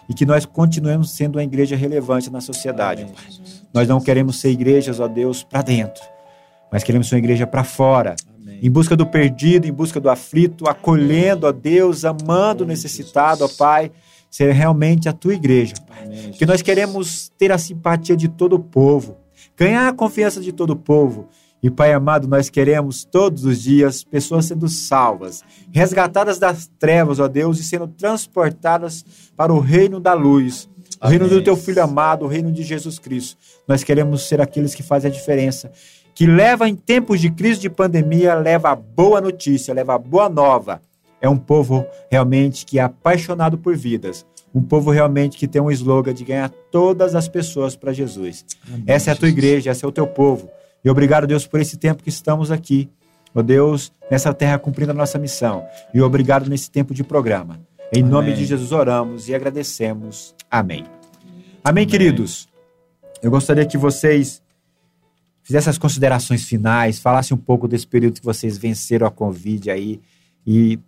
E que nós continuemos sendo uma igreja relevante na sociedade, Amém. Nós não queremos ser igrejas, ó Deus, para dentro, mas queremos ser uma igreja para fora, Amém. em busca do perdido, em busca do aflito, acolhendo, ó Deus, amando o necessitado, ó Pai, ser realmente a tua igreja, Pai. Amém, Que nós queremos ter a simpatia de todo o povo, ganhar a confiança de todo o povo. E, Pai amado, nós queremos todos os dias pessoas sendo salvas, resgatadas das trevas, ó Deus, e sendo transportadas para o reino da luz, o reino Amém. do teu filho amado, o reino de Jesus Cristo. Nós queremos ser aqueles que fazem a diferença, que leva em tempos de crise de pandemia, leva a boa notícia, leva a boa nova. É um povo realmente que é apaixonado por vidas. Um povo realmente que tem um slogan de ganhar todas as pessoas para Jesus. Amém, Essa é a tua Jesus. igreja, esse é o teu povo. E obrigado, Deus, por esse tempo que estamos aqui. Ó Deus, nessa terra cumprindo a nossa missão. E obrigado nesse tempo de programa. Em Amém. nome de Jesus oramos e agradecemos. Amém. Amém, queridos. Eu gostaria que vocês fizessem as considerações finais, falassem um pouco desse período que vocês venceram a Covid aí. E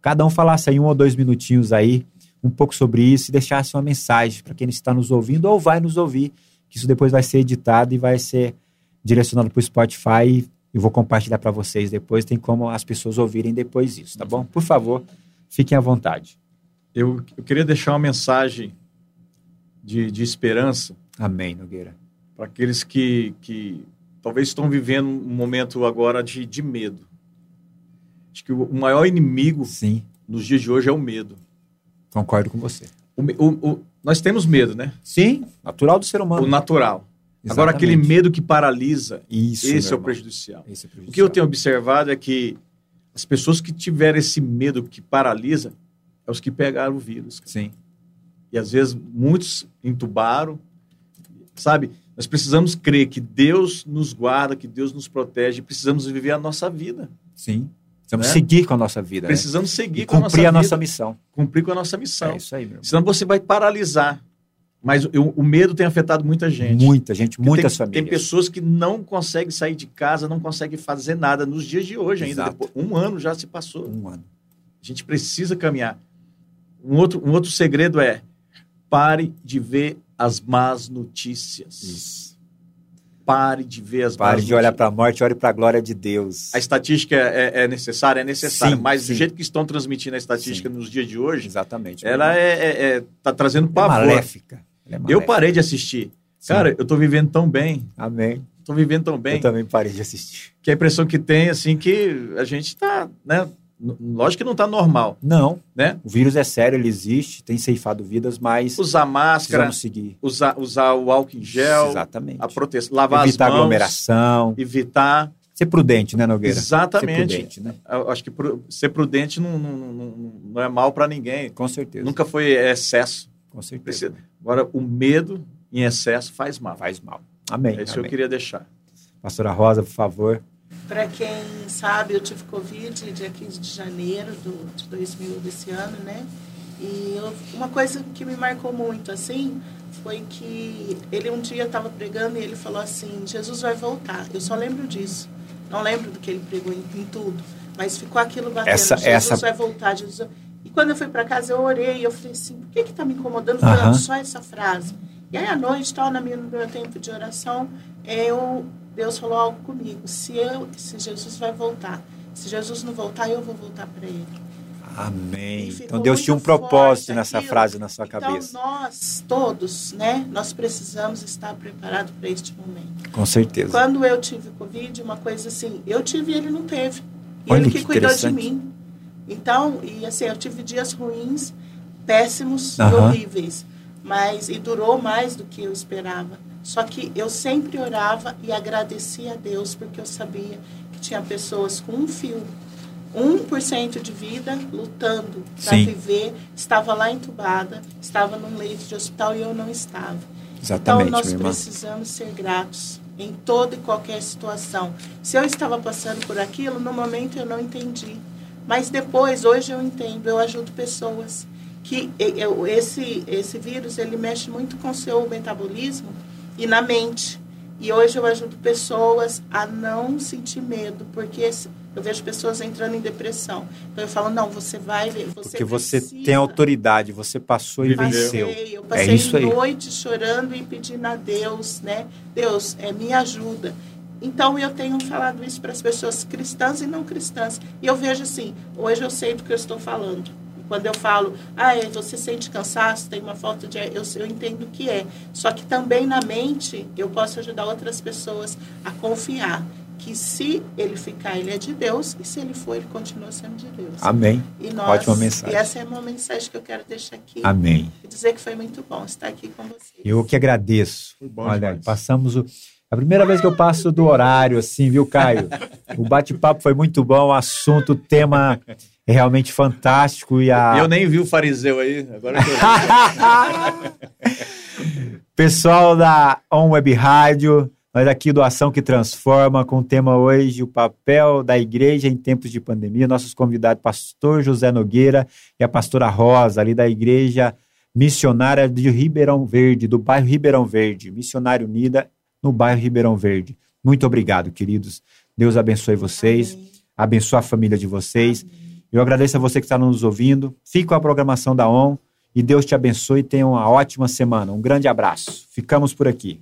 cada um falasse aí um ou dois minutinhos aí, um pouco sobre isso e deixasse uma mensagem para quem está nos ouvindo ou vai nos ouvir, que isso depois vai ser editado e vai ser direcionado para o Spotify e vou compartilhar para vocês depois. Tem como as pessoas ouvirem depois isso, tá bom? Por favor, fiquem à vontade. Eu, eu queria deixar uma mensagem de, de esperança Amém, Nogueira. para aqueles que, que talvez estão vivendo um momento agora de, de medo. Acho que o, maior inimigo Sim, nos dias de hoje é o medo. concordo com você. O o- o- nós temos medo, né? Sim, natural do ser humano. O natural. Agora, aquele Exatamente. medo que paralisa, Isso, esse é o prejudicial. Esse é O que eu prejudicial. tenho observado é que as pessoas que tiveram esse medo que paralisa é os que pegaram o vírus. cara. Sim, E às vezes muitos entubaram, sabe? Nós precisamos crer que Deus nos guarda, que Deus nos protege, precisamos viver a nossa vida. sim. Precisamos Né? seguir com a nossa vida. né? Precisamos seguir E com a nossa cumprir a vida, nossa missão. cumprir com a nossa missão. É isso aí, meu irmão. Senão você vai paralisar. Mas o, o medo tem afetado muita gente. Muita gente, Porque muitas tem, famílias. Tem pessoas que não conseguem sair de casa, não conseguem fazer nada nos dias de hoje ainda. Depois- um ano já se passou. Um ano. A gente precisa caminhar. Um outro, um outro segredo é pare de ver as más notícias. Isso. Pare de ver as Pare de olhar para a morte, olhe para a glória de Deus. A estatística é, é necessária? É necessária. Sim, mas sim. do jeito que estão transmitindo a estatística nos dias de hoje, Exatamente. ela irmão. é, é- é- tá trazendo É pavor. maléfica. É Eu parei de assistir. Sim. Cara, eu tô vivendo tão bem. Amém. Tô vivendo tão bem. Eu também parei de assistir. Que a impressão que tem, assim, que a gente tá, né? Lógico que não tá normal, Não, né? o vírus é sério, ele existe, tem ceifado vidas, mas Usar máscara, seguir. usar, usar o álcool em gel, Exatamente. a proteção, lavar Evitar as mãos, aglomeração. evitar. Ser prudente, né, Nogueira? Ser Exatamente. prudente, né? Eu acho que ser prudente não, não, não, não é mal para ninguém. Com certeza. Nunca foi excesso. Com certeza. Precisa- Agora, o medo em excesso faz mal. Faz mal. Amém. É isso que eu queria deixar. Pastora Rosa, por favor. Para quem sabe, eu tive Covid dia 15 de janeiro do, de 2000 desse ano, né? E eu, uma coisa que me marcou muito, assim, foi que ele um dia estava pregando e ele falou assim: Jesus vai voltar. Eu só lembro disso. Não lembro do que ele pregou em, em tudo, mas ficou aquilo batendo. Essa- Jesus essa- vai voltar. Jesus... E quando eu fui para casa, eu orei eu falei assim: por que que tá me incomodando tanto só essa frase? E aí à noite, tal, na minha, no meu tempo de oração, eu Deus falou algo comigo. Se eu, se Jesus vai voltar, se Jesus não voltar, eu vou voltar para ele. Amém. Então Deus tinha um propósito nessa aquilo. frase na sua então, cabeça. nós todos, né, nós precisamos estar preparados para este momento. Com certeza. Quando eu tive Covid, uma coisa assim, eu tive e ele não teve. E Olha ele que que cuidou de mim. Então, e assim, eu tive dias ruins, péssimos e horríveis. Mas, e durou mais do que eu esperava. Só que eu sempre orava e agradecia a Deus, porque eu sabia que tinha pessoas com um fio, 1% de vida, lutando para viver, estava lá entubada, estava num leito de hospital e eu não estava. Exatamente, então, nós precisamos ser gratos em toda e qualquer situação. Se eu estava passando por aquilo, no momento eu não entendi. Mas depois, hoje eu entendo, eu ajudo pessoas. Que esse, esse vírus, ele mexe muito com o seu metabolismo e na mente. E hoje eu ajudo pessoas a não sentir medo, porque eu vejo pessoas entrando em depressão. Então eu falo, não, você vai ver, você Porque você precisa. tem autoridade, você passou e Viveu. venceu. Passei, eu É passei isso aí. noite chorando e pedindo a Deus, né? Deus, é, me ajuda. Então eu tenho falado isso para as pessoas cristãs e não cristãs. E eu vejo assim, hoje eu sei do que eu estou falando. Quando eu falo, ah, é, você sente cansaço, tem uma falta de eu, eu entendo o que é. Só que também na mente eu posso ajudar outras pessoas a confiar que se ele ficar, ele é de Deus, e se ele for, ele continua sendo de Deus. Amém. E nós, Ótima mensagem. E essa é uma mensagem que eu quero deixar aqui. Amém. E dizer que foi muito bom estar aqui com vocês. Eu que agradeço. Foi bom Olha, demais. passamos o. A primeira vez que eu passo do horário, assim, viu, Caio? O bate-papo foi muito bom, o assunto, o tema é realmente fantástico e a. Eu nem vi o fariseu aí. Agora eu tô... Pessoal da On Web Rádio, nós aqui do Ação que Transforma, com o tema hoje, o papel da igreja em tempos de pandemia. Nossos convidados, pastor José Nogueira e a pastora Rosa, ali da igreja missionária de Ribeirão Verde, do bairro Ribeirão Verde, Missionária Unida, no bairro Ribeirão Verde. Muito obrigado, queridos. Deus abençoe vocês, Amém. abençoe a família de vocês. Amém. Eu agradeço a você que está nos ouvindo. Fique com a programação da ON e Deus te abençoe e tenha uma ótima semana. Um grande abraço. Ficamos por aqui.